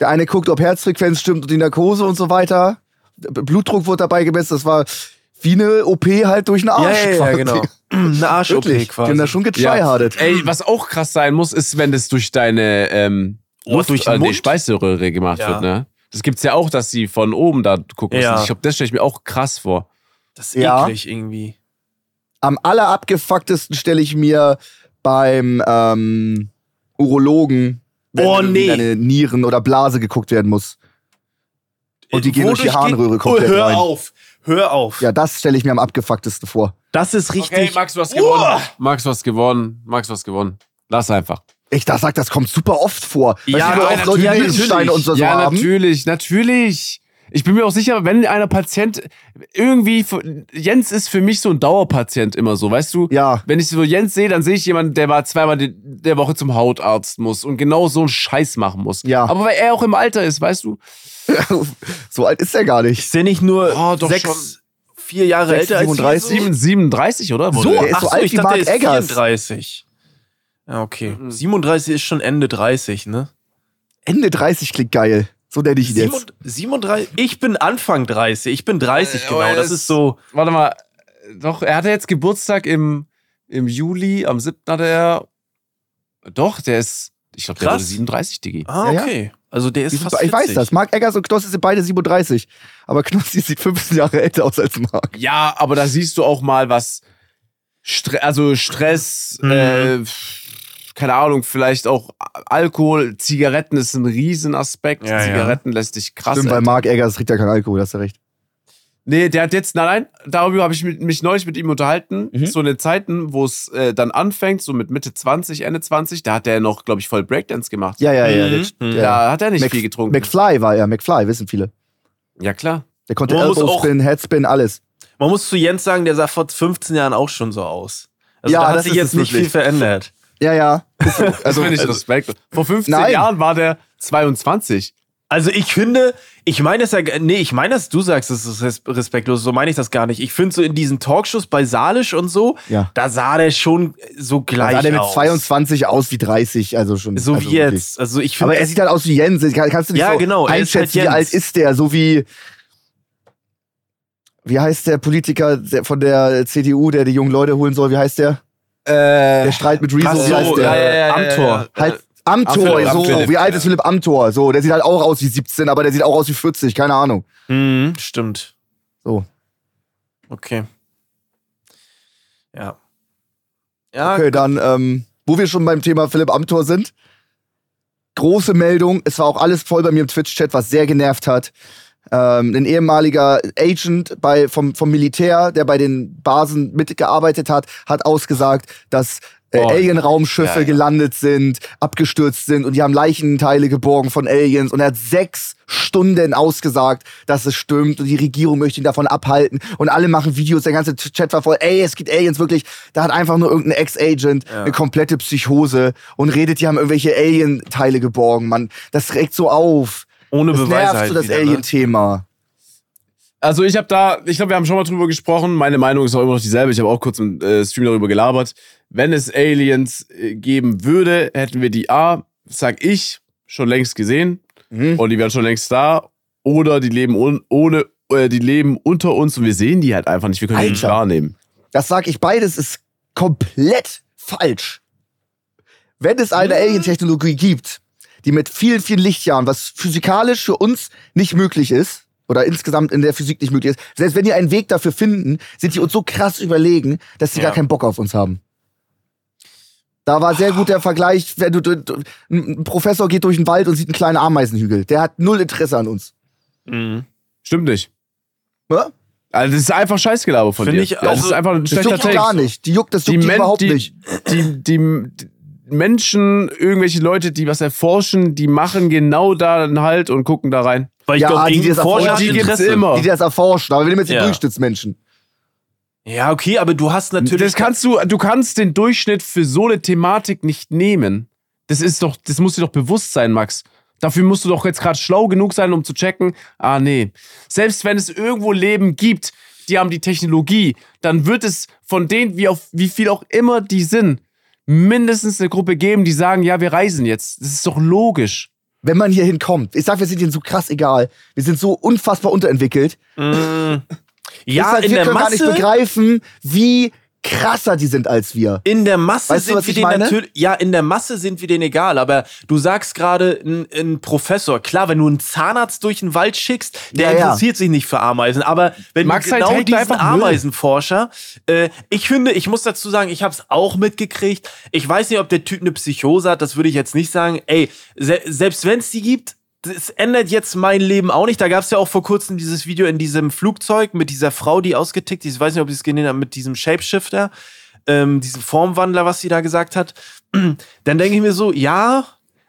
Der eine guckt, ob Herzfrequenz stimmt und die Narkose und so weiter. Blutdruck wurde dabei gemessen, das war wie eine OP halt durch einen Ja, Arsch. ja, ja, quasi. genau. Eine Arsch-OP Wirklich, die quasi. haben da schon getryhardet. Ey, was auch krass sein muss, ist, wenn das durch deine ähm, Oh, Luft, durch äh, nee? Speiseröhre gemacht Ja. wird, ne? Das gibt's ja auch, dass sie von oben da gucken Ja. müssen. Ich glaube, das stelle ich mir auch krass vor. Das ist Ja. eklig irgendwie. Am allerabgefucktesten stelle ich mir beim ähm, Urologen, wenn Oh, nee. deine Nieren oder Blase geguckt werden muss. Und die gehen durch die Harnröhre oh, komplett Hör rein. auf. Hör auf. Ja, das stelle ich mir am abgefucktesten vor. Das ist richtig. Okay, Max, du hast gewonnen. Max, du hast gewonnen. Max, du hast gewonnen. Lass einfach. Ich da sag, das kommt super oft vor. Ja, ja, oft Leute natürlich. Und so, so ja, haben? natürlich, natürlich. Ich bin mir auch sicher, wenn einer Patient irgendwie, Jens ist für mich so ein Dauerpatient immer so, weißt du? Ja. Wenn ich so Jens sehe, dann sehe ich jemanden, der war zweimal die, der Woche zum Hautarzt muss und genau so einen Scheiß machen muss. Ja. Aber weil er auch im Alter ist, weißt du? so alt ist er gar nicht. Ist der nicht nur Oh, doch sechs, schon. vier Jahre Sechs, älter als 37? wir? Sieben- 37, oder? So, Wurde- er ist Ach so alt ich wie dachte, Mark er ist Eggers. 34. Ja, okay. Mhm. 37 ist schon Ende 30, ne? Ende 30 klingt geil. So nenne ich ihn jetzt. 37, ich bin Anfang 30, ich bin 30 Äh, genau. Das es- ist so. Warte mal, doch, er hatte jetzt Geburtstag im, im Juli, am 7. hatte er. Doch, der ist, ich glaube, der wurde 37, Digi. Ah, Ja, ja. Also der ist fast ich 40. weiß das. Mark Eggers und Knossi sind beide 37. Aber Knossi sieht 15 Jahre älter aus als Mark. Ja, aber da siehst du auch mal was, Stre also Stress, Mhm. äh, keine Ahnung, vielleicht auch Alkohol, Zigaretten ist ein Riesenaspekt. Ja, ja. Zigaretten lässt dich krass. Stimmt, bei. Mark Eggers trinkt ja kein Alkohol, hast du recht. Nee, der hat jetzt, nein, nein, darüber habe ich mit, mich neulich mit ihm unterhalten. Mhm. So in den Zeiten, wo es äh, dann anfängt, so mit Mitte 20, Ende 20, da hat er noch, glaube ich, voll Breakdance gemacht. Ja, ja, ja. Mhm. der- Mhm. der- Da hat er nicht Mc- viel getrunken. McFly war er. McFly, wissen viele. ja, klar. Der konnte Man muss Elbow auch- Spin, Headspin, alles. Man muss zu Jens sagen, der sah vor 15 Jahren auch schon so aus. Also Ja, da hat das sich ist jetzt nicht wirklich. viel verändert. Ja, ja. Also, Also, finde ich Respekt. Vor 15 Nein. Jahren war der 22. Also ich finde, ich meine es ja, nee, ich meine es, du sagst, es ist res- respektlos, so meine ich das gar nicht. Ich finde so in diesen Talkshows bei Salisch und so, Ja. da sah der schon so da gleich sah der mit aus. 22 aus wie 30, also schon. So also wie wirklich. jetzt. Also ich finde, Aber er sieht halt aus wie Jens. Kann- Kannst du nicht Ja, so genau, ist einschätzen, halt wie alt ist der? So wie, wie heißt der Politiker von der CDU, der die jungen Leute holen soll? Wie heißt der? Der Streit mit Rezo, wie heißt der? ja, ja, ja, Amtor. ja, ja. Halt Amtor, Philipp, so. Philipp, wie alt ist Philipp Amtor? So, der sieht halt auch aus wie 17, aber der sieht auch aus wie 40, keine Ahnung. Mhm, stimmt. So. Okay. Ja. Ja, Okay, dann, ähm, wo wir schon beim Thema Philipp Amthor sind. Große Meldung. Es war auch alles voll bei mir im Twitch-Chat, was sehr genervt hat. Ähm, ein ehemaliger Agent bei, vom, vom Militär, der bei den Basen mitgearbeitet hat, hat ausgesagt, dass äh, Oh. Alien-Raumschiffe Ja, ja. gelandet sind, abgestürzt sind und die haben Leichenteile geborgen von Aliens. Und er hat sechs Stunden ausgesagt, dass es stimmt und die Regierung möchte ihn davon abhalten. Und alle machen Videos, der ganze Chat war voll, ey, es gibt Aliens wirklich. Da hat einfach nur irgendein Ex-Agent eine komplette Psychose und redet, die haben irgendwelche Alien-Teile geborgen. Mann, das regt so auf. ohne Das Beweise nervt halt so das wieder, ne? Also ich habe da, ich glaube, wir haben schon mal drüber gesprochen. Meine Meinung ist auch immer noch dieselbe. Ich habe auch kurz im äh, Stream darüber gelabert. Wenn es Aliens äh, geben würde, hätten wir die A, sag ich, schon längst gesehen Mhm. und die wären schon längst da. Oder die leben un ohne, äh, die leben unter uns und wir sehen die halt einfach nicht. Wir können die nicht Alter. wahrnehmen. Das sag ich, beides ist komplett falsch. Wenn es eine Alien-Technologie gibt, die mit vielen, vielen Lichtjahren, was physikalisch für uns nicht möglich ist, oder insgesamt in der Physik nicht möglich ist, selbst wenn die einen Weg dafür finden, sind die uns so krass überlegen, dass sie Ja. gar keinen Bock auf uns haben. Da war sehr gut der Vergleich, wenn du, du, du ein Professor geht durch den Wald und sieht einen kleinen Ameisenhügel. Der hat null Interesse an uns. Mhm. Stimmt nicht. Ja? Also das ist einfach Scheißgelaber von Finde dir. ich Ja, das also- ist einfach ein Das schlechter juckt die Take. gar nicht. Die juckt, das Die, juckt die, Men überhaupt die, nicht. Die, die, die Menschen, irgendwelche Leute, die was erforschen, die machen genau da einen Halt und gucken da rein. Weil ich Ja, glaube, die, die das hat die gibt's immer. Die das erforschen, aber wir nehmen jetzt den Ja. Durchschnittsmenschen. Ja, okay, aber du hast natürlich. Das kannst du, du kannst den Durchschnitt für so eine Thematik nicht nehmen. Das ist doch, das muss dir doch bewusst sein, Max. Dafür musst du doch jetzt gerade schlau genug sein, um zu checken, ah nee. Selbst wenn es irgendwo Leben gibt, die haben die Technologie, dann wird es von denen, wie, auf, wie viel auch immer die sind, mindestens eine Gruppe geben, die sagen, ja, wir reisen jetzt. Das ist doch logisch. Wenn man hier hinkommt, ich sag, wir sind ihnen so krass egal. Wir sind so unfassbar unterentwickelt. Mm, ja, halt, in wir der können gar nicht Masse. begreifen, wie krasser die sind als wir. In der Masse Weißt du, sind was wir denen natürlich, ja, in der Masse sind wir denen egal, aber du sagst gerade, ein, ein Professor, klar, wenn du einen Zahnarzt durch den Wald schickst, der Ja, ja. interessiert sich nicht für Ameisen, aber wenn Max du halt genau hate diesen. Ameisenforscher, äh, ich finde, ich muss dazu sagen, ich habe es auch mitgekriegt, ich weiß nicht, ob der Typ eine Psychose hat, das würde ich jetzt nicht sagen, ey, se selbst wenn es die gibt, das ändert jetzt mein Leben auch nicht. Da gab es ja auch vor kurzem dieses Video in diesem Flugzeug mit dieser Frau, die ausgetickt ist. Ich weiß nicht, ob Sie es gesehen haben, mit diesem Shapeshifter, ähm, diesem Formwandler, was sie da gesagt hat. Dann denke ich mir so, ja,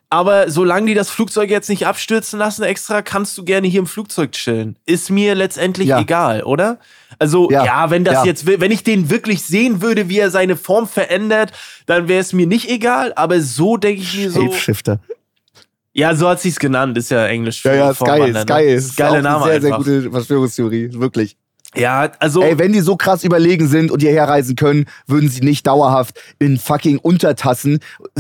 aber solange die das Flugzeug jetzt nicht abstürzen lassen extra, kannst du gerne hier im Flugzeug chillen. Ist mir letztendlich Ja. egal, oder? Also, ja, Ja. wenn das Ja. jetzt, wenn ich den wirklich sehen würde, wie er seine Form verändert, dann wäre es mir nicht egal. Aber so denke ich mir so. Shapeshifter. Ja, so hat sie es genannt. Ist ja Englisch. Ja, ja, Vorwandler, ist geil. Ne? Ist auch Name eine sehr, einfach. sehr gute Verschwörungstheorie, wirklich. Ja, also Ey, wenn die so krass überlegen sind und hierher reisen können, würden sie nicht dauerhaft in fucking Untertassen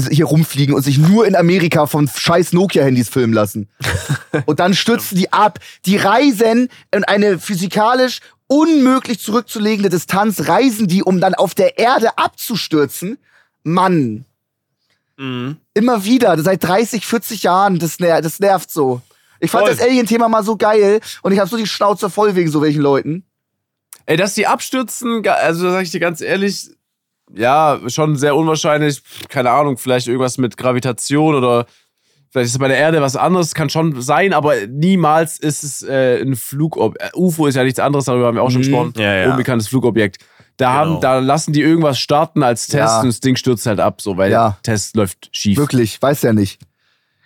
hier rumfliegen und sich nur in Amerika von scheiß Nokia-Handys filmen lassen. und dann stürzen die ab. Die reisen in eine physikalisch unmöglich zurückzulegende Distanz, reisen die, um dann auf der Erde abzustürzen. Mann, Mhm. immer wieder, seit 30, 40 Jahren, das, ner das nervt so. Ich fand Voll. das Alien-Thema mal so geil und ich habe so die Schnauze voll wegen so welchen Leuten. Ey, dass die abstürzen, also da sag ich dir ganz ehrlich, ja, schon sehr unwahrscheinlich. Keine Ahnung, vielleicht irgendwas mit Gravitation oder vielleicht ist bei der Erde was anderes, kann schon sein, aber niemals ist es äh, ein Flugobjekt. Äh, UFO ist ja nichts anderes, darüber haben wir auch schon Mhm. gesprochen. Ja, ja. Unbekanntes Flugobjekt. Da, Genau. haben, da lassen die irgendwas starten als Test Ja. und das Ding stürzt halt ab, so, weil Ja. der Test läuft schief. Wirklich, weiß ja nicht.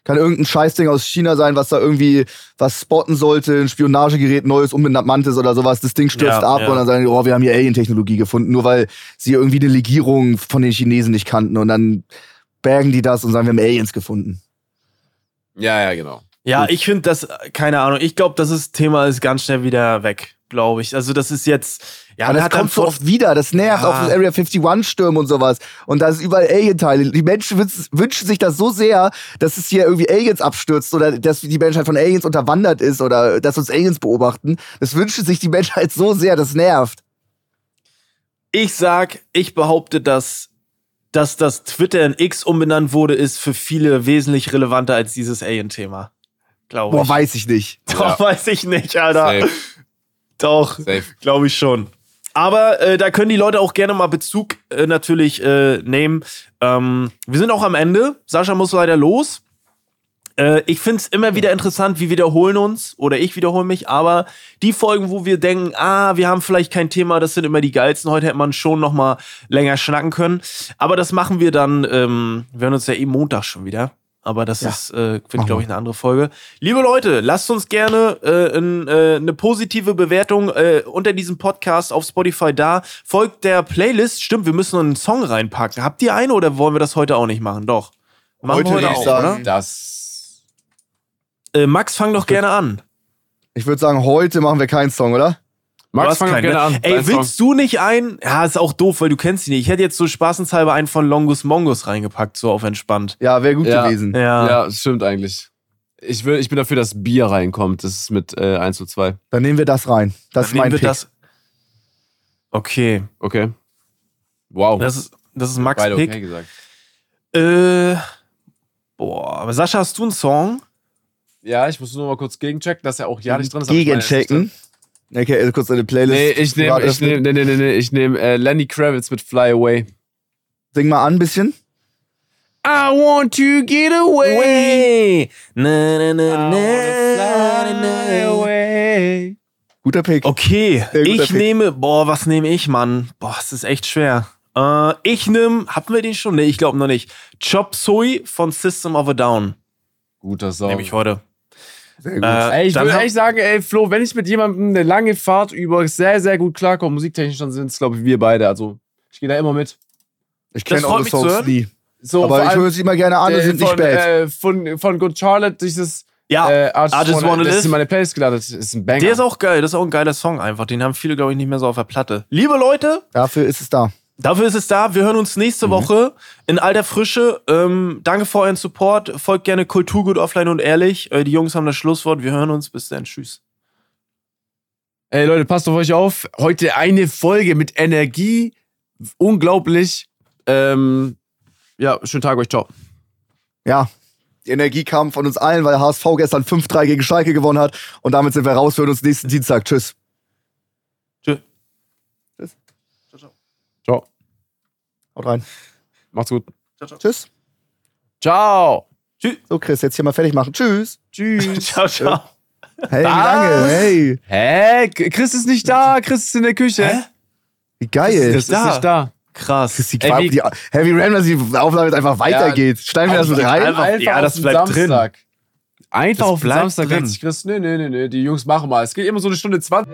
Kann irgendein Scheißding aus China sein, was da irgendwie was spotten sollte, ein Spionagegerät, neues, unbenanntes oder sowas. Das Ding stürzt Ja, ab ja. und dann sagen die, oh, wir haben hier Alien-Technologie gefunden, nur weil sie irgendwie eine Legierung von den Chinesen nicht kannten. Und dann bergen die das und sagen, wir haben Aliens gefunden. Ja, ja, genau. Ja, Gut. ich finde das, keine Ahnung, ich glaube, das ist, Thema ist ganz schnell wieder weg, glaube ich. Also das ist jetzt, ja, Aber das kommt so oft wieder, das nervt, Ja. auch das Area 51-Stürme und sowas. Und da ist überall Alien-Teile. Die Menschen wünschen, sich das so sehr, dass es hier irgendwie Aliens abstürzt oder dass die Menschheit von Aliens unterwandert ist oder dass uns Aliens beobachten. Das wünschen sich die Menschheit so sehr, das nervt. Ich sag, ich behaupte, dass, dass das Twitter in X umbenannt wurde, ist für viele wesentlich relevanter als dieses Alien-Thema. Glaube Boah, ich. weiß ich nicht. Doch, weiß ich nicht, Alter. Safe. Doch, glaube ich schon. Aber äh, da können die Leute auch gerne mal Bezug äh, natürlich äh, nehmen. Ähm, wir sind auch am Ende. Sascha muss leider los. Äh, ich finde es immer wieder interessant, wir wiederholen uns oder ich wiederhole mich, aber die Folgen, wo wir denken, ah, wir haben vielleicht kein Thema, das sind immer die geilsten. Heute hätte man schon noch mal länger schnacken können. Aber das machen wir dann, ähm, wir hören uns ja eh Montag schon wieder. Aber das Ja. ist, äh, finde glaube wir. ich, eine andere Folge. Liebe Leute, lasst uns gerne äh, in, äh, eine positive Bewertung äh, unter diesem Podcast auf Spotify da. Folgt der Playlist. Stimmt, wir müssen noch einen Song reinpacken. Habt ihr eine oder wollen wir das heute auch nicht machen? Doch. Machen Heute wir heute würde ich auch, sagen- oder? Das. Äh, Max, fang doch gerne an. Ich würde sagen, heute machen wir keinen Song, oder? Max, fang doch keinen, gerne ne? an. Ey, willst du nicht einen? Ja, ist auch doof, weil du kennst ihn nicht. Ich hätte jetzt so spaßenshalber einen von Longus Mongus reingepackt, so auf entspannt. Ja, wäre gut Ja. gewesen. Ja. Ja, das stimmt eigentlich. Ich, will, ich bin dafür, dass Bier reinkommt. Das ist mit äh, 1 zu 2. Dann nehmen wir das rein. Das ist Dann nehmen mein wir Pick. das. Okay. Okay. Wow. Das ist, das ist Max Beide Pick. okay gesagt. Äh, boah, aber Sascha, hast du einen Song? Ja, ich muss nur mal kurz gegenchecken, dass er auch ja nicht drin ist. ist Gegenchecken. Okay, also kurz eine Playlist. Nee, ich nehme ich öffnen. nehm, nee, nee, nee, nee, ich nehm, äh, Lenny Kravitz mit Fly Away. Sing mal an ein bisschen. I want to get Way. Na, na, na, na, na. away. Guter Pick. Okay, guter ich Pick. nehme, boah, was nehme ich, Mann? Boah, es ist echt schwer. Äh, ich nehme, hatten wir den schon? Nee, ich glaube noch nicht. Chop Suey von System of a Down. Guter Song. Nehme ich heute. Sehr gut. Äh, Ey, ich würde echt sagen, ey, Flo, wenn ich mit jemandem eine lange Fahrt über sehr, sehr gut klarkomme, musiktechnisch, dann sind es, glaube ich, wir beide. Also, ich gehe da immer mit. ich das kenne mich zu Songs hören. nie. So, Aber ich höre sie immer gerne an, äh, und sind nicht von, bad. Äh, von, von Good Charlotte, dieses Ja, äh, I just, I Just wanna, Wanna das ist Live. in meine Playlist gelandet. Das ist ein Banger. der ist auch geil. Das ist auch ein geiler Song einfach. Den haben viele, glaube ich, nicht mehr so auf der Platte. Liebe Leute, Dafür ist es da. Dafür ist es da. Wir hören uns nächste Mhm. Woche in alter Frische. Ähm, danke für euren Support. Folgt gerne Kulturgut offline und ehrlich. Äh, die Jungs haben das Schlusswort. Wir hören uns. Bis dann. Tschüss. Ey Leute, passt auf euch auf. Heute eine Folge mit Energie. Unglaublich. Ähm, ja, schönen Tag euch. Ciao. Ja. Die Energie kam von uns allen, weil HSV gestern 5-3 gegen Schalke gewonnen hat. Und damit sind wir raus. Wir hören uns nächsten Dienstag. Tschüss. Tschüss. Ciao. Haut rein. Macht's gut. Tschüss. Ciao. Tschüss. So, Chris, jetzt hier mal fertig machen. Tschüss. Tschüss. Ciao, ciao. Hey, wie Was? lange? Hey, Hä? Chris ist nicht da. Chris ist in der Küche. Hä? wie geil. Chris ist da. nicht da. Krass. Das ist die Ey, wie- die Heavy Ram, dass die Aufnahme jetzt einfach weitergeht. Schneiden wir das mit rein? einfach- ja, das bleibt drin. Samstag. Einfach Das auf bleibt Samstag drin. Chris, nee, nee, nee, nee, die Jungs machen mal. Es geht immer so eine Stunde 20.